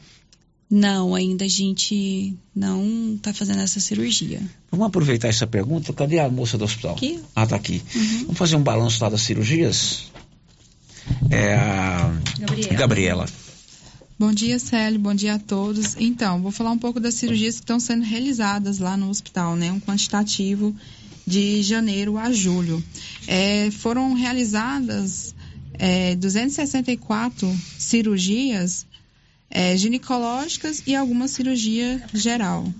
Não, ainda a gente não tá fazendo essa cirurgia. Vamos aproveitar essa pergunta. Cadê a moça do hospital? Aqui. Ah, tá aqui. Uhum. Vamos fazer um balanço lá das cirurgias? É a Gabriela. Gabriela. Bom dia, Célio. Bom dia a todos. Então, vou falar um pouco das cirurgias que estão sendo realizadas lá no hospital, né? Um quantitativo de janeiro a julho. É, foram realizadas é, 264 cirurgias é, ginecológicas e alguma cirurgia geral.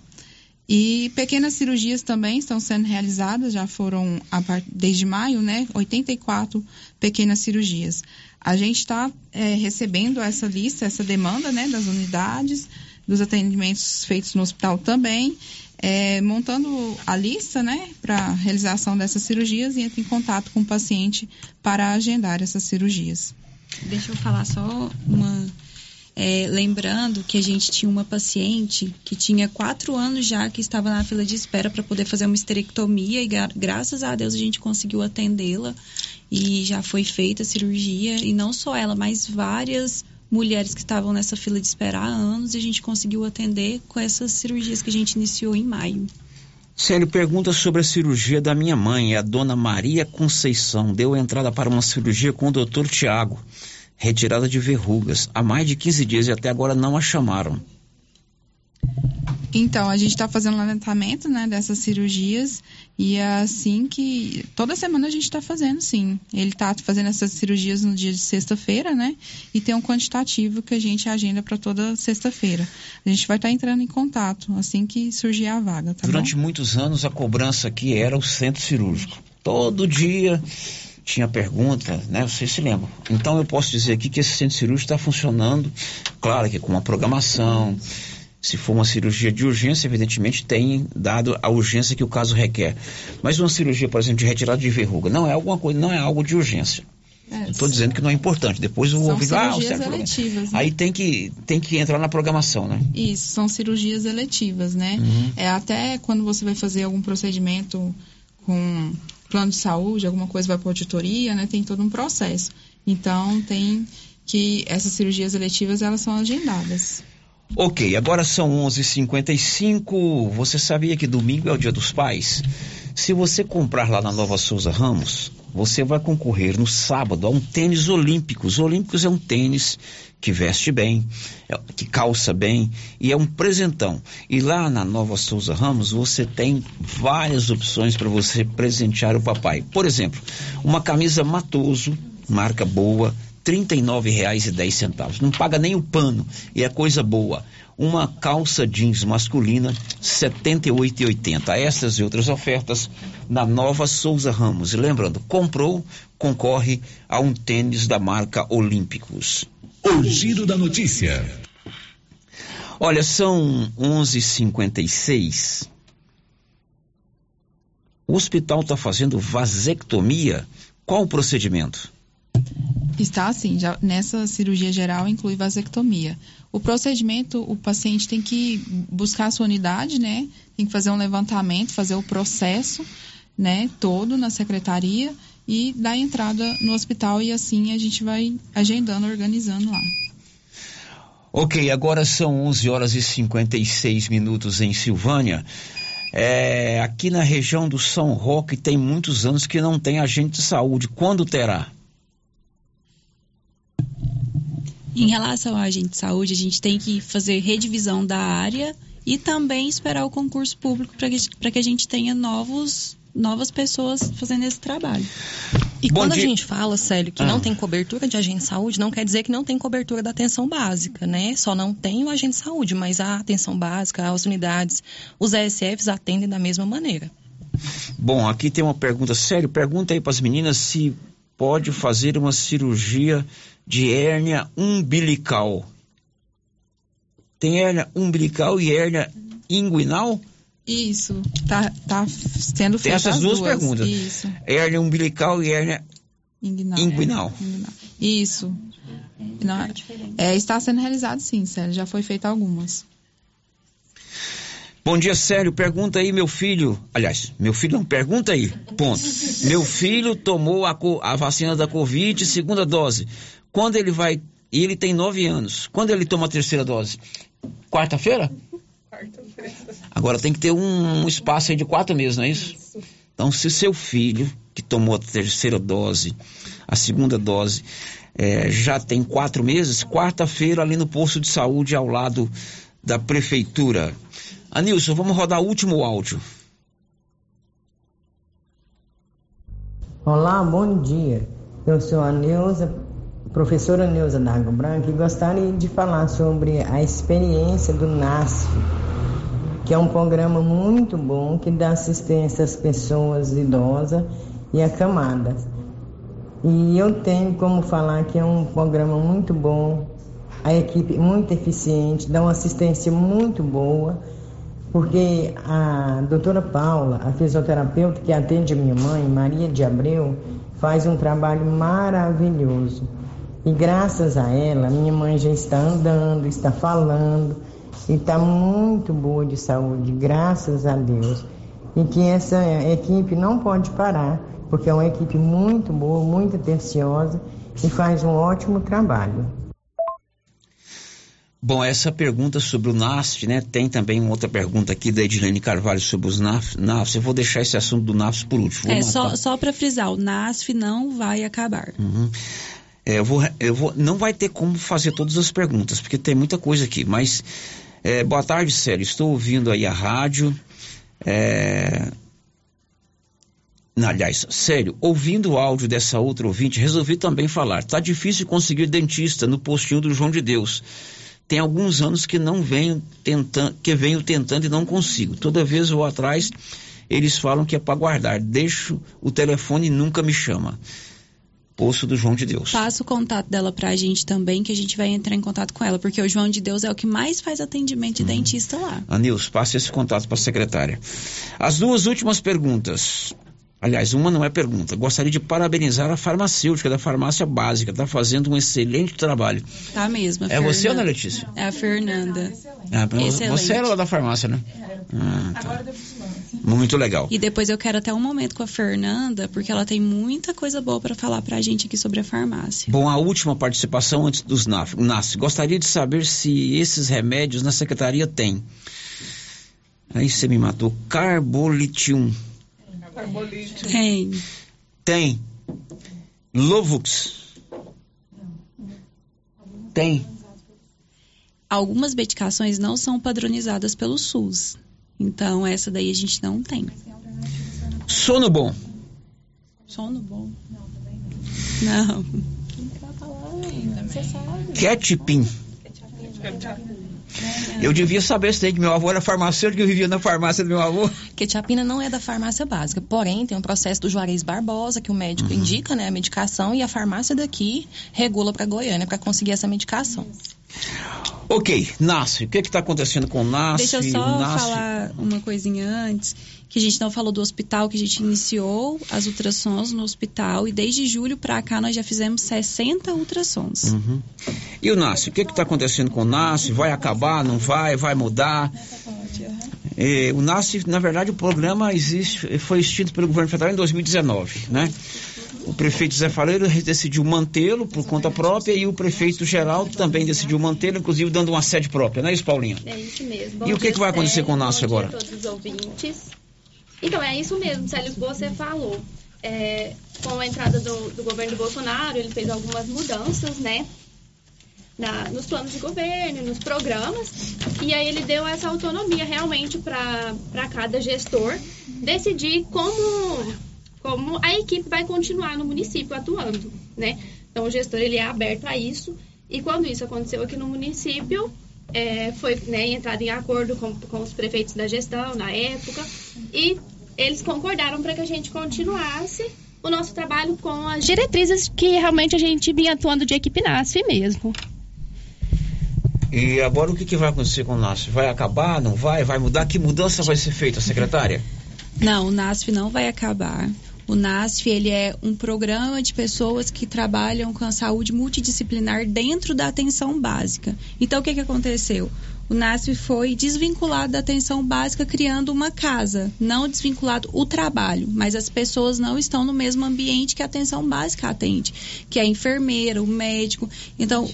E pequenas cirurgias também estão sendo realizadas, já foram desde maio, né? 84 pequenas cirurgias. A gente está recebendo essa lista, essa demanda, né, das unidades, dos atendimentos feitos no hospital também, é, montando a lista, né, para realização dessas cirurgias e entra em contato com o paciente para agendar essas cirurgias. Deixa eu falar só uma. É, lembrando que a gente tinha uma paciente que tinha quatro anos já que estava na fila de espera para poder fazer uma esterectomia e gra- graças a Deus a gente conseguiu atendê-la e já foi feita a cirurgia e não só ela, mas várias mulheres que estavam nessa fila de espera há anos e a gente conseguiu atender com essas cirurgias que a gente iniciou em maio. Célio pergunta sobre a cirurgia da minha mãe, a dona Maria Conceição. Deu entrada para uma cirurgia com o doutor Tiago. Retirada de verrugas. Há mais de 15 dias e até agora não a chamaram. Então, a gente está fazendo um levantamento, né, dessas cirurgias e é assim que toda semana a gente está fazendo, sim. Ele está fazendo essas cirurgias no dia de sexta-feira, né, e tem um quantitativo que a gente agenda para toda sexta-feira. A gente vai estar entrando em contato assim que surgir a vaga, tá Durante bom? muitos anos a cobrança aqui era o centro cirúrgico. Todo dia tinha pergunta, né? Vocês se lembram. Então eu posso dizer aqui que esse centro cirúrgico está funcionando, claro que com uma programação. Se for uma cirurgia de urgência, evidentemente tem dado a urgência que o caso requer. Mas uma cirurgia, por exemplo, de retirada de verruga, não é alguma coisa, não é algo de urgência. É, Estou dizendo que não é importante. Depois o ouvido, ah, o eletivas, né? Aí tem que, tem que entrar na programação, né? Isso, são cirurgias eletivas, né? Uhum. É até quando você vai fazer algum procedimento com plano de saúde, alguma coisa vai para auditoria, né? Tem todo um processo. Então, tem que essas cirurgias eletivas, elas são agendadas. Ok, agora são 11:55. Você sabia que domingo é o Dia dos Pais? Se você comprar lá na Nova Souza Ramos, você vai concorrer no sábado a um tênis olímpico. Os olímpicos é um tênis que veste bem, é- que calça bem e é um presentão. E lá na Nova Souza Ramos você tem várias opções para você presentear o papai. Por exemplo, uma camisa Matoso, marca boa, R$ 39,10. Não paga nem o pano e é coisa boa. Uma calça jeans masculina, R$ 78,80. Essas e outras ofertas na Nova Souza Ramos. E lembrando, comprou, concorre a um tênis da marca Olímpicos. O giro da notícia. Olha, são 11:56. O hospital está fazendo vasectomia. Qual o procedimento? Está assim, já nessa cirurgia geral inclui vasectomia. O procedimento, o paciente tem que buscar a sua unidade, né? Tem que fazer um levantamento, fazer o processo, né, todo na secretaria e dar entrada no hospital e assim a gente vai agendando, organizando lá. Ok, agora são 11 horas e 56 minutos em Silvânia. É, aqui na região do São Roque tem muitos anos que não tem agente de saúde. Quando terá? Em relação ao agente de saúde, a gente tem que fazer redivisão da área e também esperar o concurso público para que, pra que a gente tenha novos, novas pessoas fazendo esse trabalho. E Bom quando dia. a gente fala, Célio, que Ah. não tem cobertura de agente de saúde, não quer dizer que não tem cobertura da atenção básica, né? Só não tem o agente de saúde, mas a atenção básica, as unidades, os ESFs atendem da mesma maneira. Bom, aqui tem uma pergunta séria. Pergunta aí para as meninas se pode fazer uma cirurgia de hérnia umbilical. Tem hérnia umbilical e hérnia inguinal? Isso, tá, tá sendo Tem feito essas as duas, perguntas. Isso. Hérnia umbilical e hérnia Inguinal. inguinal. Isso. Não, é, está sendo realizado sim, Célio. Já foi feito algumas. Bom dia, Sério. Pergunta aí, meu filho. Aliás, meu filho não, pergunta aí. Ponto. meu filho tomou a, a vacina da Covid, segunda dose. Quando ele vai. E ele tem nove anos. Quando ele toma a terceira dose? Quarta-feira? Agora tem que ter um, um espaço aí de quatro meses, não é isso? Então, se seu filho, que tomou a terceira dose, a segunda dose, eh, já tem quatro meses, quarta-feira ali no posto de saúde ao lado da prefeitura. Anilson, vamos rodar o último áudio. Olá, bom dia. Eu sou a Neuza, professora Neuza da Água Branca, e gostaria de falar sobre a experiência do NASF, que é um programa muito bom que dá assistência às pessoas idosas e acamadas. E eu tenho como falar que é um programa muito bom, a equipe muito eficiente, dá uma assistência muito boa, porque a doutora Paula, a fisioterapeuta que atende a minha mãe, Maria de Abreu, faz um trabalho maravilhoso. E graças a ela, minha mãe já está andando, está falando, e está muito boa de saúde, graças a Deus. E que essa equipe não pode parar, porque é uma equipe muito boa, muito atenciosa e faz um ótimo trabalho. Bom, essa pergunta sobre o NASF, né? Tem também uma outra pergunta aqui da Edilene Carvalho sobre os NAF, NAFs. Eu vou deixar esse assunto do NAFs por último. Vou É, matar. só, só para frisar, o NASF não vai acabar. Uhum. É, eu vou, eu vou, não vai ter como fazer todas as perguntas, porque tem muita coisa aqui. Mas, é, boa tarde, Sério. Estou ouvindo aí a rádio. É... Aliás, sério, ouvindo o áudio dessa outra ouvinte, resolvi também falar. Tá difícil conseguir dentista no postinho do João de Deus. Tem alguns anos que não venho tentando, que venho tentando e não consigo. Toda vez vou atrás, eles falam que é para guardar. Deixo o telefone e nunca me chama. Poço do João de Deus. Passa o contato dela pra gente também, que a gente vai entrar em contato com ela, porque o João de Deus é o que mais faz atendimento de dentista lá. Anils, passe esse contato para a secretária. As duas últimas perguntas. Aliás, uma não é pergunta. Gostaria de parabenizar a farmacêutica da farmácia básica. Está fazendo um excelente trabalho. Tá mesmo. a É você, Fernanda. Ana Letícia? É a Fernanda. Ah, Excelente. você era lá da farmácia, né? Ah, tá. Muito legal. E depois eu quero até um momento com a Fernanda, porque ela tem muita coisa boa pra falar pra gente aqui sobre a farmácia. Bom, a última participação antes dos NAF. NAS. Gostaria de saber se esses remédios na secretaria tem. Aí você me matou. Carbolitium. Tem. Tem. Lovux. Tem. Algumas medicações não são padronizadas pelo SUS. Então, essa daí a gente não tem. Sono bom. Sono bom. Não. Eu devia saber isso daí, que meu avô era farmacêutico, eu vivia na farmácia do meu avô. Quetiapina não é da farmácia básica, porém tem um processo do Juarez Barbosa que o médico indica, né, a medicação e a farmácia daqui regula para Goiânia para conseguir essa medicação. Ok, NASF. O que está acontecendo com o NASF? Deixa eu só NASF? falar uma coisinha antes, que a gente não falou do hospital, que a gente iniciou as ultrassons no hospital e desde julho pra cá nós já fizemos 60 ultrassons. Uhum. E o NASF? O que está acontecendo com o NASF? Vai acabar? Não vai? Vai mudar? É, o NASF, na verdade, o programa existe, foi extinto pelo governo federal em 2019, né? O prefeito Zé Faleiro decidiu mantê-lo por conta própria e o prefeito Geraldo também decidiu mantê-lo, inclusive dando uma sede própria, não é isso, Paulinho? É isso mesmo. Bom E o que dia, que vai acontecer Célio. com o Bom agora? Dia a todos os ouvintes. Então, é isso mesmo, Célio, que você falou. É, com a entrada do, do governo Bolsonaro, ele fez algumas mudanças, né? Na, nos planos de governo, nos programas, e aí ele deu essa autonomia realmente para cada gestor decidir como, como a equipe vai continuar no município atuando, né? Então o gestor ele é aberto a isso, e quando isso aconteceu aqui no município, é, foi né, entrado em acordo com, com os prefeitos da gestão na época e eles concordaram para que a gente continuasse o nosso trabalho com as diretrizes que realmente a gente vinha atuando de equipe NASF mesmo. E agora o que, que vai acontecer com o NASF? Vai acabar? Não vai? Vai mudar? Que mudança vai ser feita, secretária? Não, o NASF não vai acabar. O NASF ele é um programa de pessoas que trabalham com a saúde multidisciplinar dentro da atenção básica. Então, o que, que aconteceu? O NASF foi desvinculado da atenção básica, criando uma casa. Não desvinculado o trabalho, mas as pessoas não estão no mesmo ambiente que a atenção básica atende, que é a enfermeira, o médico. Então,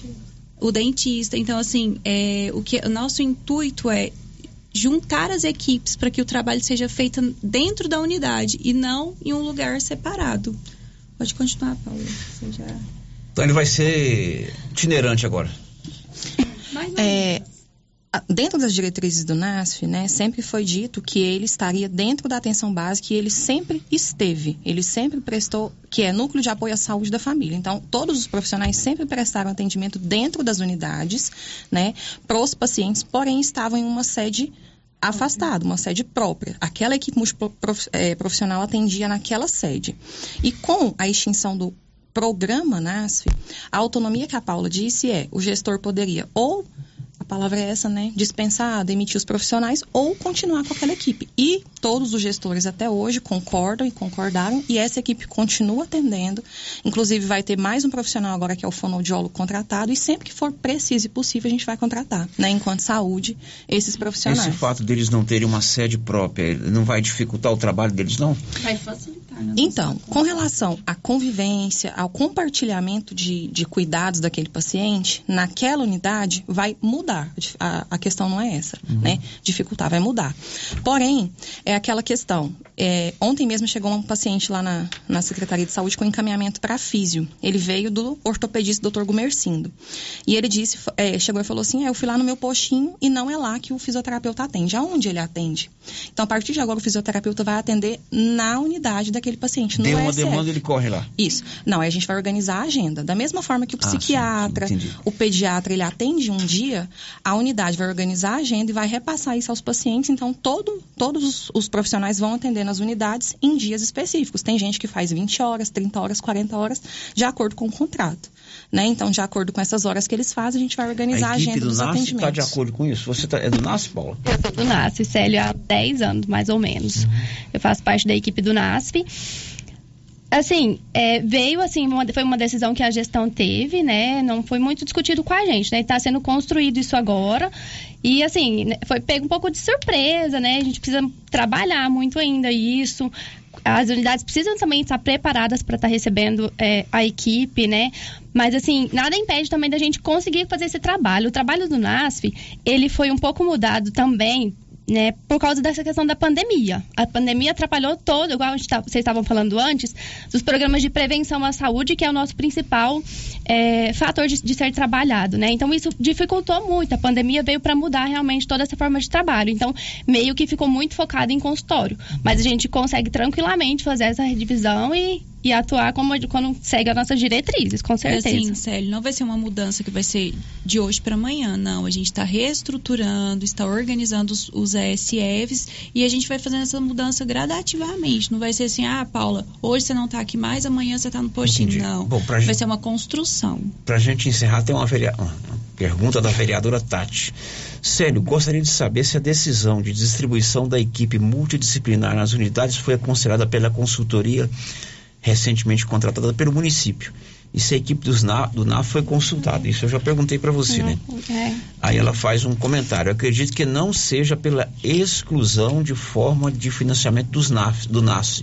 o dentista. Então, assim, é, o que o nosso intuito é juntar as equipes para que o trabalho seja feito dentro da unidade e não em um lugar separado. Pode continuar, Paulo. Você já... Então ele vai ser itinerante agora. É, dentro das diretrizes do NASF, né, sempre foi dito que ele estaria dentro da atenção básica e ele sempre esteve, ele sempre prestou, que é núcleo de apoio à saúde da família. Então, todos os profissionais sempre prestaram atendimento dentro das unidades, né, para os pacientes, porém estavam em uma sede afastada, uma sede própria. Aquela equipe multiprofissional atendia naquela sede. E com a extinção do programa NASF, a autonomia que a Paula disse é, o gestor poderia ou palavra é essa, né? Dispensar, demitir os profissionais ou continuar com aquela equipe. E todos os gestores até hoje concordam e concordaram e essa equipe continua atendendo. Inclusive vai ter mais um profissional agora que é o fonoaudiólogo contratado e sempre que for preciso e possível a gente vai contratar, né? Enquanto saúde, esses profissionais. Esse fato deles não terem uma sede própria, não vai dificultar o trabalho deles, não? Vai facilitar. Então, com relação à convivência, ao compartilhamento de, de cuidados daquele paciente, naquela unidade vai mudar mudar. A, a questão não é essa, uhum. né? Dificultar, vai mudar. Porém, é aquela questão. É, ontem mesmo chegou um paciente lá na, na Secretaria de Saúde com encaminhamento para físio. Ele veio do ortopedista Dr. Gumercindo. E ele disse, é, chegou e falou assim: é, eu fui lá no meu postinho e não é lá que o fisioterapeuta atende. Aonde ele atende? Então, a partir de agora, o fisioterapeuta vai atender na unidade daquele paciente. Deu uma SF. demanda, ele corre lá. Isso. Não, aí a gente vai organizar a agenda. Da mesma forma que o psiquiatra, ah, sim, o pediatra, ele atende um dia, a unidade vai organizar a agenda e vai repassar isso aos pacientes. Então, todo, todos os, os, profissionais vão atender nas unidades em dias específicos. Tem gente que faz 20 horas, 30 horas, 40 horas, de acordo com o contrato. Né? Então, de acordo com essas horas que eles fazem, a gente vai organizar a, a agenda do dos NAS atendimentos. está de acordo com isso? Você tá, é do NASF, Paula? Eu sou do NASF, Célio, há 10 anos, mais ou menos. Uhum. Eu faço parte da equipe do NASF assim, é, veio assim, uma, foi uma decisão que a gestão teve, né? Não foi muito discutido com a gente, né? Está sendo construído isso agora. E assim, né, foi pego um pouco de surpresa, né? A gente precisa trabalhar muito ainda isso. As unidades precisam também estar preparadas para estar recebendo é, a equipe, né? Mas, assim, nada impede também da gente conseguir fazer esse trabalho. O trabalho do NASF, ele foi um pouco mudado também né, por causa dessa questão da pandemia. A pandemia atrapalhou todo, igual tá, vocês estavam falando antes, dos programas de prevenção à saúde, que é o nosso principal é, fator de, de, ser trabalhado, né? Então isso dificultou muito. A pandemia veio para mudar realmente toda essa forma de trabalho. Então meio que ficou muito focado em consultório, mas a gente consegue tranquilamente fazer essa redivisão e e atuar como quando segue as nossas diretrizes, com certeza. Sim, Célio, não vai ser uma mudança que vai ser de hoje para amanhã, não. A gente está reestruturando, está organizando os, os ESFs e a gente vai fazendo essa mudança gradativamente. Não vai ser assim, ah, Paula, hoje você não está aqui mais, amanhã você está no postinho. Entendi. Não. Bom, vai gente, ser uma construção. Para a gente encerrar, tem uma, verea... uma pergunta da vereadora Tati. Célio, gostaria de saber se a decisão de distribuição da equipe multidisciplinar nas unidades foi aconselhada pela consultoria recentemente contratada pelo município. E se a equipe dos NA, do NAF foi consultada. Isso eu já perguntei para você, né? É. Aí ela faz um comentário. Eu acredito que não seja pela exclusão de forma de financiamento dos NAF, do NAS,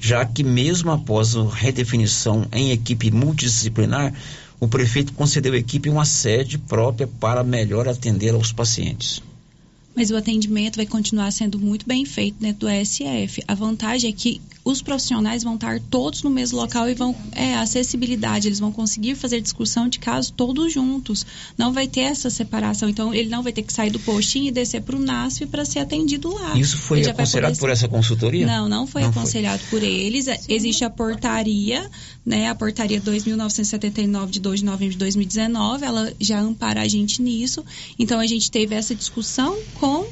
já que mesmo após a redefinição em equipe multidisciplinar, o prefeito concedeu à equipe uma sede própria para melhor atender aos pacientes mas o atendimento vai continuar sendo muito bem feito dentro do ESF. A vantagem é que os profissionais vão estar todos no mesmo local e vão é acessibilidade, eles vão conseguir fazer discussão de caso todos juntos. Não vai ter essa separação, então ele não vai ter que sair do postinho e descer para o NASF para ser atendido lá. Isso foi aconselhado por essa consultoria? Não, não foi não aconselhado foi. por eles. Sim. Existe a portaria, né, a portaria 2979 de 2 de novembro de 2019, ela já ampara a gente nisso. Então a gente teve essa discussão com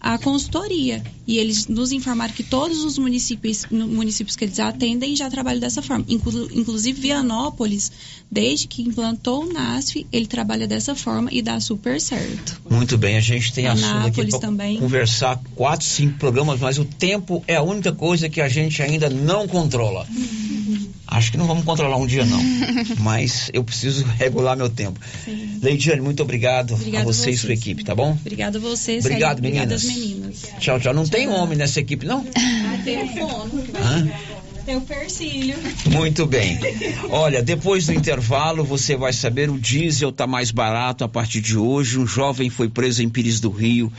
a consultoria. E eles nos informaram que todos os municípios, municípios que eles atendem já trabalham dessa forma. Inclu, inclusive Vianópolis, desde que implantou o NASF, ele trabalha dessa forma e dá super certo. Muito bem, a gente tem assunto aqui para conversar quatro, cinco programas, mas o tempo é a única coisa que a gente ainda não controla. Acho que não vamos controlar um dia, não. [LAUGHS] Mas eu preciso [LAUGHS] regular meu tempo. Sim. Leidiane, muito obrigado Obrigada a você, e sua equipe, tá bom? Obrigada a você, Obrigado, meninas. Meninas. Tchau, tchau. Não tchau. tem homem nessa equipe, não? [LAUGHS] Ah, tem o fono. Tem o Persílio. Muito bem. Olha, depois do intervalo, você vai saber o diesel está mais barato a partir de hoje. Um jovem foi preso em Pires do Rio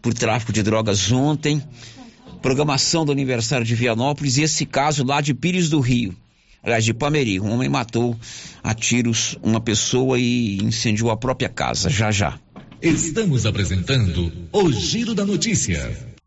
por tráfico de drogas ontem. Programação do aniversário de Vianópolis e esse caso lá de Pires do Rio aliás, de Pameri. Um homem matou a tiros uma pessoa e incendiou a própria casa. Já já. Estamos apresentando o Giro da Notícia.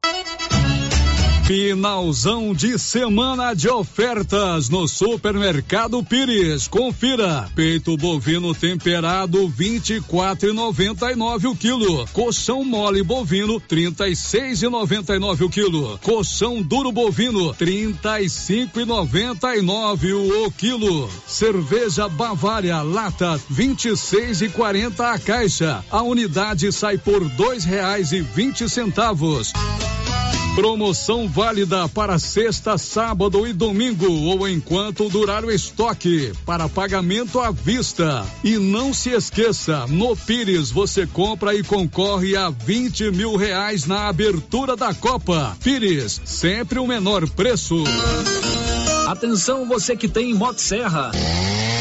Finalzão de semana de ofertas no Supermercado Pires. Confira. Peito bovino temperado 24,99 o quilo. Coção mole bovino 36,99 o quilo. Coção duro bovino 35,99 o quilo. Cerveja Bavária lata 26,40 a caixa. A unidade sai por dois reais e vinte centavos. Promoção válida para sexta, sábado e domingo ou enquanto durar o estoque para pagamento à vista. E não se esqueça, no Pires você compra e concorre a 20 mil reais na abertura da Copa. Pires, sempre o menor preço. Atenção você que tem Motosserra. Serra.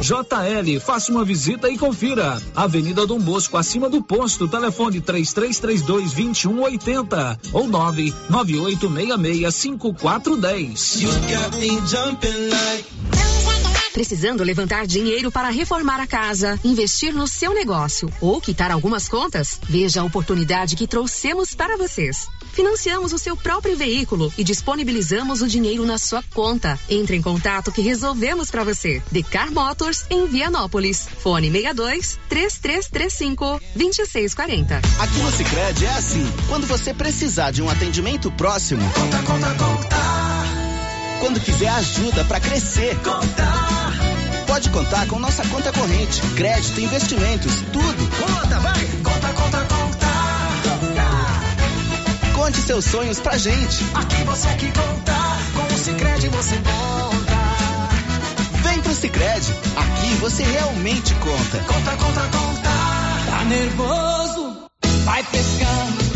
JL, faça uma visita e confira. Avenida Dom Bosco, acima do posto, telefone 3332 2180 ou 99866 5410. Precisando levantar dinheiro para reformar a casa, investir no seu negócio ou quitar algumas contas? Veja a oportunidade que trouxemos para vocês. Financiamos o seu próprio veículo e disponibilizamos o dinheiro na sua conta. Entre em contato que resolvemos para você. Decar Motors em Vianópolis. Fone 62 3335 2640. Aqui no Sicredi é assim. Quando você precisar de um atendimento próximo, conta, conta, conta. Quando quiser ajuda para crescer, conta. Pode contar com nossa conta corrente, crédito, investimentos, tudo. Conta, vai. Conte seus sonhos pra gente. Aqui você que conta, com o Cicred você conta. Vem pro Cicred, aqui você realmente conta. Conta, conta, conta. Tá nervoso? Vai pescando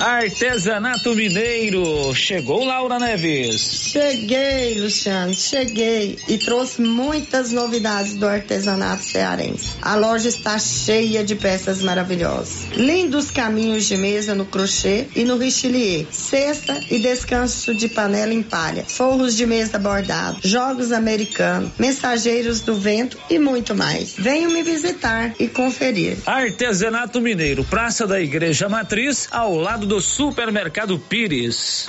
Artesanato Mineiro. Chegou Laura Neves. Cheguei, Luciano, cheguei e trouxe muitas novidades do artesanato cearense. A loja está cheia de peças maravilhosas. Lindos caminhos de mesa no crochê e no richelieu. Cesta e descanso de panela em palha. Forros de mesa bordado. Jogos americanos. Mensageiros do vento e muito mais. Venham me visitar e conferir. Artesanato Mineiro, Praça da Igreja Matriz, ao lado do Supermercado Pires.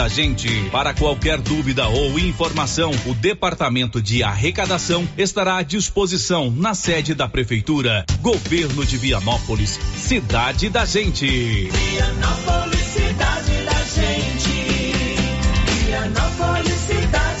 da gente. Para qualquer dúvida ou informação, o Departamento de Arrecadação estará à disposição na sede da Prefeitura. Governo de Vianópolis, cidade da gente. Vianópolis, cidade da gente. Vianópolis, cidade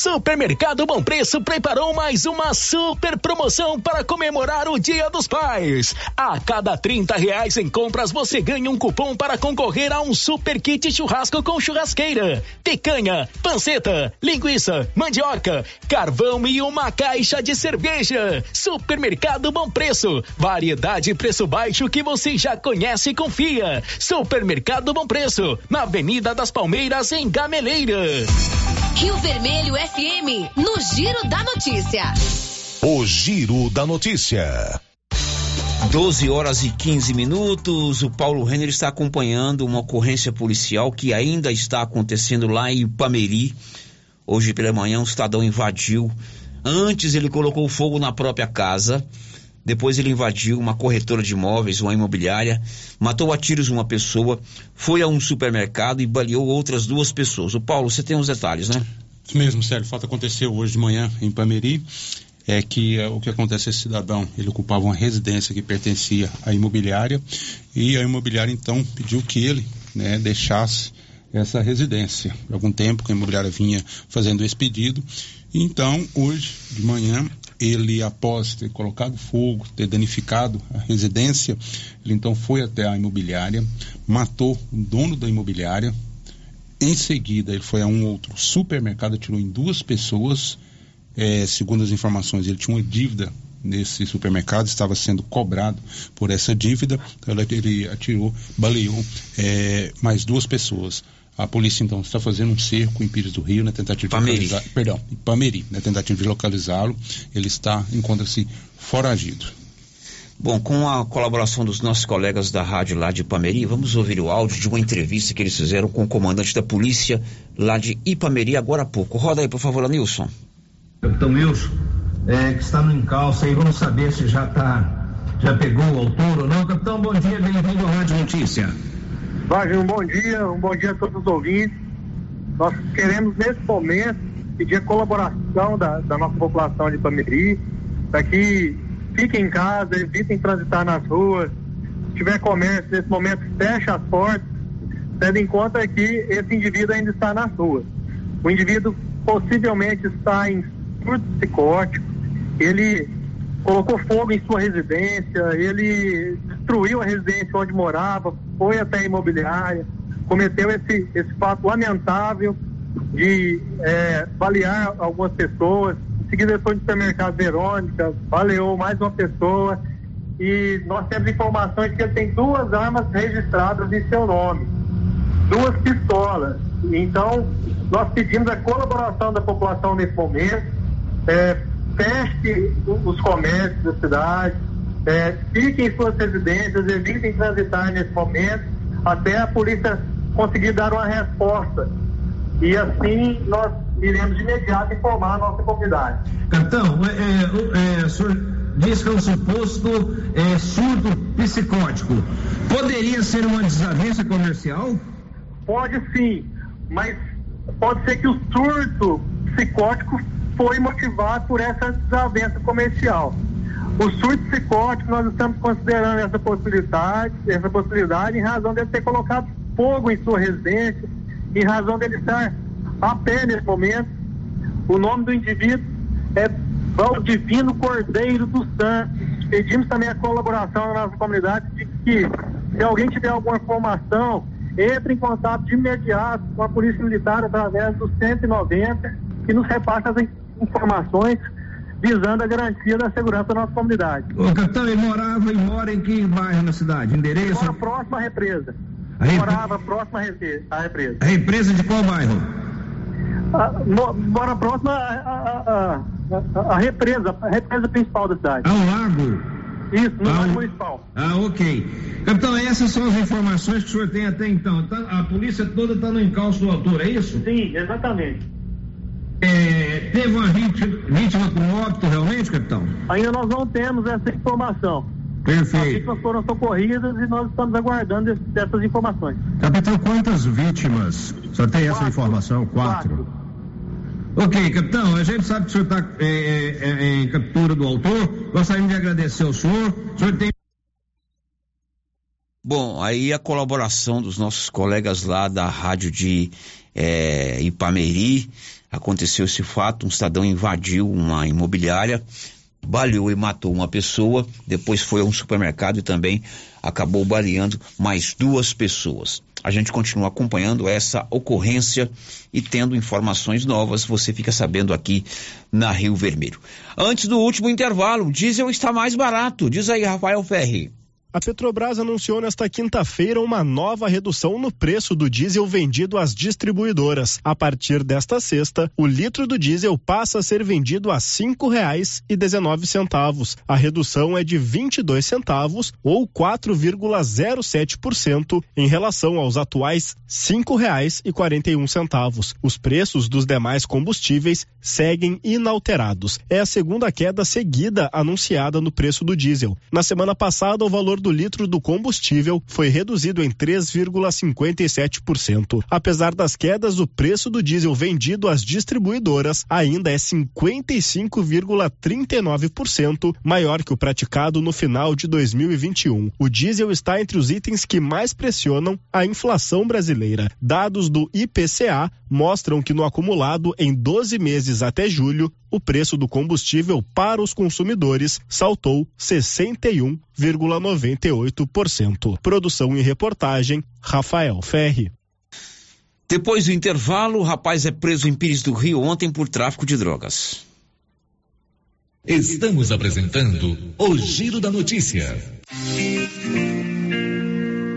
Supermercado Bom Preço preparou mais uma super promoção para comemorar o Dia dos Pais. A cada 30 reais em compras você ganha um cupom para concorrer a um super kit churrasco com churrasqueira, picanha, panceta, linguiça, mandioca, carvão e uma caixa de cerveja. Supermercado Bom Preço, variedade e preço baixo que você já conhece e confia. Supermercado Bom Preço, na Avenida das Palmeiras em Gameleira. Rio Vermelho FM, no Giro da Notícia. O Giro da Notícia. 12 horas e 15 minutos. O Paulo Renner está acompanhando uma ocorrência policial que ainda está acontecendo lá em Pameri. Hoje pela manhã, um cidadão invadiu. Antes, ele colocou fogo na própria casa. Depois ele invadiu uma corretora de imóveis, uma imobiliária, matou a tiros uma pessoa, foi a um supermercado e baleou outras duas pessoas. O Paulo, você tem os detalhes, né? Isso mesmo, Sérgio. O fato aconteceu hoje de manhã em Pameri. É que é, o que acontece esse cidadão, ele ocupava uma residência que pertencia à imobiliária e a imobiliária então pediu que ele né, deixasse essa residência. Há algum tempo que a imobiliária vinha fazendo esse pedido. Então, hoje de manhã, ele, após ter colocado fogo, ter danificado a residência, ele então foi até a imobiliária, matou o dono da imobiliária. Em seguida, ele foi a um outro supermercado, atirou em duas pessoas. É, segundo as informações, ele tinha uma dívida nesse supermercado, estava sendo cobrado por essa dívida. Então, ele atirou, baleou é, mais duas pessoas. A polícia então está fazendo um cerco em Pires do Rio na tentativa Pameri. de localizar, perdão, em Pameri, na tentativa de localizá-lo. Ele está encontra-se foragido. Bom, com a colaboração dos nossos colegas da rádio lá de Ipameri, vamos ouvir o áudio de uma entrevista que eles fizeram com o comandante da polícia lá de Ipameri agora há pouco. Roda aí, por favor, Nilson. Capitão Wilson, é, que está no encalço aí, vamos saber se já tá, já pegou o autor ou não. Capitão, bom dia, bem-vindo à Rádio Notícia. Wagner, um bom dia, um bom dia a todos os ouvintes. Nós queremos, nesse momento, pedir a colaboração da, da nossa população de Pameri, para que fiquem em casa, evitem transitar nas ruas. Se tiver comércio, nesse momento, feche as portas, tendo em conta que esse indivíduo ainda está nas ruas. O indivíduo possivelmente está em surto psicótico, ele colocou fogo em sua residência, ele destruiu a residência onde morava, foi até a imobiliária, cometeu esse, esse fato lamentável de é, balear algumas pessoas. Seguida, foi no supermercado Verônica, baleou mais uma pessoa. E nós temos informações que ele tem duas armas registradas em seu nome, duas pistolas. Então, nós pedimos a colaboração da população nesse momento. É, feche os comércios da cidade, é, fiquem em suas residências, evitem transitar nesse momento, até a polícia conseguir dar uma resposta. E assim nós iremos de imediato informar a nossa comunidade. Capitão, é, é, o senhor diz que é um suposto é, surto psicótico. Poderia ser uma desavença comercial? Pode sim, mas pode ser que o surto psicótico foi motivado por essa desavença comercial. O surto psicótico, nós estamos considerando essa possibilidade, essa possibilidade em razão de ele ter colocado fogo em sua residência, em razão dele estar a pé nesse momento. O nome do indivíduo é Valdivino Cordeiro dos Santos. Pedimos também a colaboração da nossa comunidade de que, se alguém tiver alguma informação, entre em contato de imediato com a Polícia Militar através do 190, que nos repassa as informações visando a garantia da segurança da nossa comunidade. Ô, capitão, ele morava e mora em que bairro na cidade? Endereço? Mora próximo à represa. Repre- Morava próximo à repre- à represa. A represa de qual bairro? Ah, mo- mora próximo à, à- represa, a represa principal da cidade. Ao lago? Isso, no Ah, lago municipal. Ah, ok. Capitão, essas são as informações que o senhor tem até então. Tá- a polícia toda está no encalço do autor, é isso? Sim, exatamente. É, teve uma vítima, vítima com óbito realmente, capitão? Ainda nós não temos essa informação. As Perfeito. vítimas foram socorridas e nós estamos aguardando essas informações. Capitão, quantas vítimas? Só tem essa informação? Quatro. Ok, capitão, a gente sabe que o senhor está em captura do autor. Gostaríamos de agradecer ao senhor. O senhor tem. Bom, aí a colaboração dos nossos colegas lá da rádio de eh, Ipameri, aconteceu esse fato, um cidadão invadiu uma imobiliária, baleou e matou uma pessoa, depois foi a um supermercado e também acabou baleando mais duas pessoas. A gente continua acompanhando essa ocorrência e tendo informações novas, você fica sabendo aqui na Rio Vermelho. Antes do último intervalo, o diesel está mais barato, diz aí Rafael Ferri. A Petrobras anunciou nesta quinta-feira uma nova redução no preço do diesel vendido às distribuidoras. A partir desta sexta, o litro do diesel passa a ser vendido a dezenove centavos. A redução é de 22 centavos ou 4,07% em relação aos atuais um centavos. Os preços dos demais combustíveis seguem inalterados. É a segunda queda seguida anunciada no preço do diesel. Na semana passada, o valor do litro do combustível foi reduzido em 3,57%. Apesar das quedas, o preço do diesel vendido às distribuidoras ainda é 55,39% maior que o praticado no final de 2021. O diesel está entre os itens que mais pressionam a inflação brasileira. Dados do IPCA mostram que no acumulado em 12 meses até julho, o preço do combustível para os consumidores saltou 61,98%. Produção e reportagem, Rafael Ferri. Depois do intervalo, o rapaz é preso em Pires do Rio ontem por tráfico de drogas. Estamos apresentando o Giro da Notícia.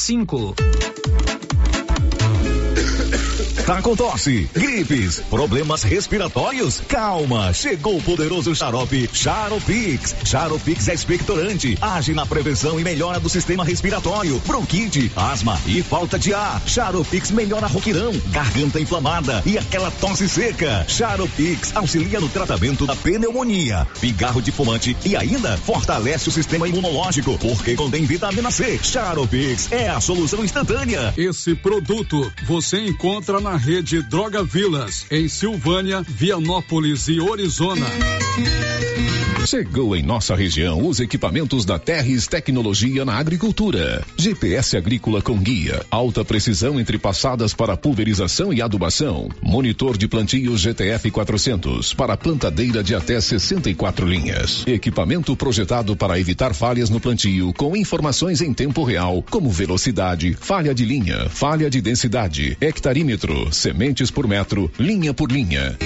cinco. Tá com tosse, gripes, problemas respiratórios? Calma, chegou o poderoso xarope Charopix. Charopix é expectorante, age na prevenção e melhora do sistema respiratório, bronquite, asma e falta de ar. Charopix melhora roquirão, garganta inflamada e aquela tosse seca. Charopix auxilia no tratamento da pneumonia, pigarro de fumante e ainda fortalece o sistema imunológico, porque contém vitamina C. Charopix é a solução instantânea. Esse produto você encontra na rede Droga Vilas, em Silvânia, Vianópolis e Orizona. Chegou em nossa região os equipamentos da Terres Tecnologia na Agricultura. GPS agrícola com guia, alta precisão entre passadas para pulverização e adubação. Monitor de plantio GTF 400 para plantadeira de até 64 linhas. Equipamento projetado para evitar falhas no plantio com informações em tempo real, como velocidade, falha de linha, falha de densidade, hectarímetro, sementes por metro, linha por linha.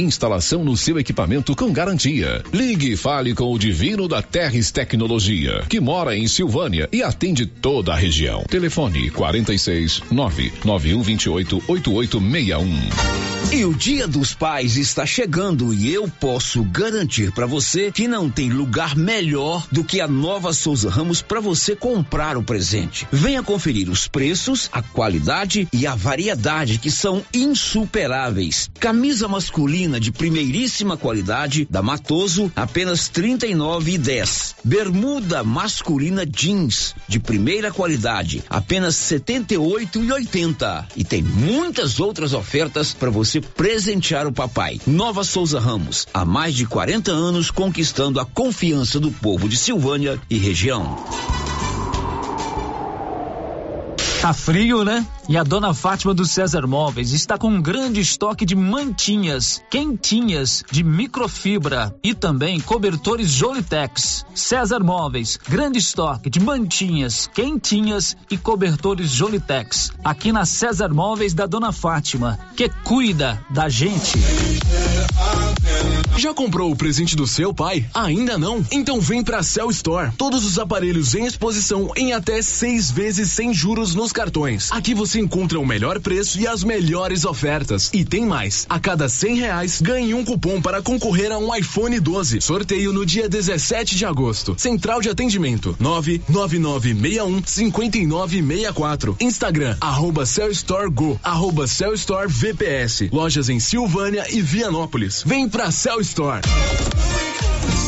Instalação no seu equipamento com garantia. Ligue e fale com o Divino da Terres Tecnologia, que mora em Silvânia e atende toda a região. Telefone 46 99128 8861. E o Dia dos Pais está chegando e eu posso garantir para você que não tem lugar melhor do que a Nova Souza Ramos para você comprar o presente. Venha conferir os preços, a qualidade e a variedade que são insuperáveis. Camisa masculina de primeiríssima qualidade da Matoso, apenas R$ 39,10. Bermuda masculina jeans de primeira qualidade, apenas R$ 78,80. E tem muitas outras ofertas para você presentear o papai. Nova Souza Ramos, há mais de 40 anos conquistando a confiança do povo de Silvânia e região. Tá frio, né? E a dona Fátima do César Móveis está com um grande estoque de mantinhas, quentinhas, de microfibra e também cobertores Jolitex. César Móveis, grande estoque de mantinhas, quentinhas e cobertores Jolitex. Aqui na César Móveis da dona Fátima, que cuida da gente. Já comprou o presente do seu pai? Ainda não? Então vem pra Cell Store. Todos os aparelhos em exposição em até seis vezes sem juros nos cartões. Aqui você encontra o melhor preço e as melhores ofertas. E tem mais. A cada cem reais, ganhe um cupom para concorrer a um iPhone 12. Sorteio no dia 17 de agosto. Central de atendimento: 99961 5964. Instagram: arroba Cell Store Go, arroba Cell Store VPS. Lojas em Silvânia e Vianópolis. Vem pra Cell Store.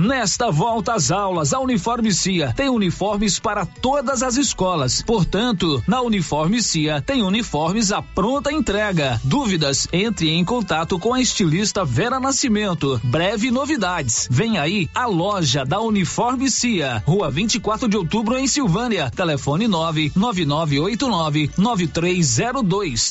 Nesta volta às aulas, a Uniforme Cia tem uniformes para todas as escolas. Portanto, na Uniforme Cia tem uniformes à pronta entrega. Dúvidas? Entre em contato com a estilista Vera Nascimento. Breve novidades. Vem aí a loja da Uniforme Cia, Rua 24 de Outubro em Silvânia. Telefone 99989 9302.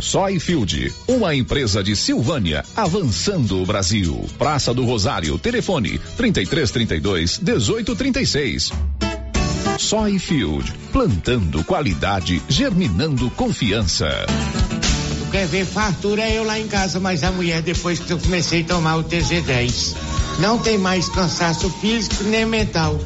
Soyfield, uma empresa de Silvânia, avançando o Brasil. Praça do Rosário, telefone 3332 1836. Soyfield, plantando qualidade, germinando confiança. Tu quer ver fartura é eu lá em casa, mas a mulher depois que eu comecei a tomar o TZ10. Não tem mais cansaço físico nem mental.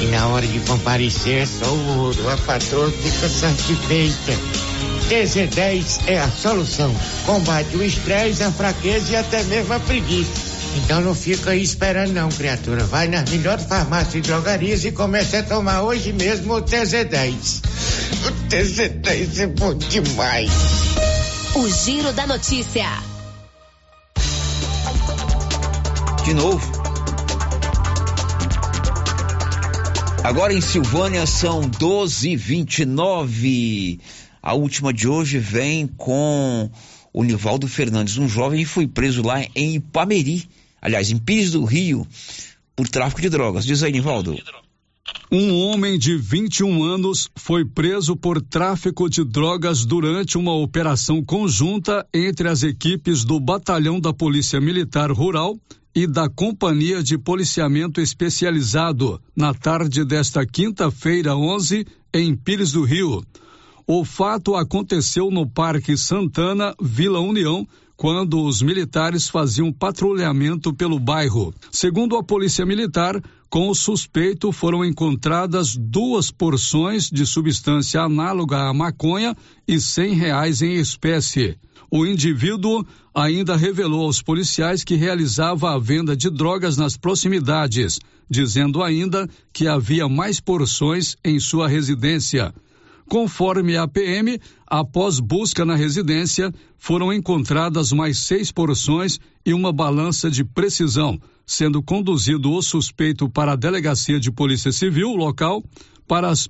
E na hora de comparecer, só o ouro. A patroa fica satisfeita. TZ10 é a solução. Combate o estresse, a fraqueza e até mesmo a preguiça. Então não fica aí esperando não, criatura. Vai nas melhores farmácias e drogarias e comece a tomar hoje mesmo o TZ10. O TZ10 é bom demais. O Giro da Notícia. De novo. Agora em Silvânia são 12h29. A última de hoje vem com o Nivaldo Fernandes, um jovem que foi preso lá em Ipameri, aliás, em Pires do Rio, por tráfico de drogas. Diz aí, Nivaldo. Um homem de 21 anos foi preso por tráfico de drogas durante uma operação conjunta entre as equipes do Batalhão da Polícia Militar Rural e da Companhia de Policiamento Especializado na tarde desta quinta-feira, 11, em Pires do Rio. O fato aconteceu no Parque Santana, Vila União, quando os militares faziam patrulhamento pelo bairro. Segundo a Polícia Militar, com o suspeito foram encontradas duas porções de substância análoga à maconha e cem reais em espécie. O indivíduo ainda revelou aos policiais que realizava a venda de drogas nas proximidades, dizendo ainda que havia mais porções em sua residência. Conforme a PM, após busca na residência, foram encontradas mais seis porções e uma balança de precisão, sendo conduzido o suspeito para a delegacia de polícia civil local para as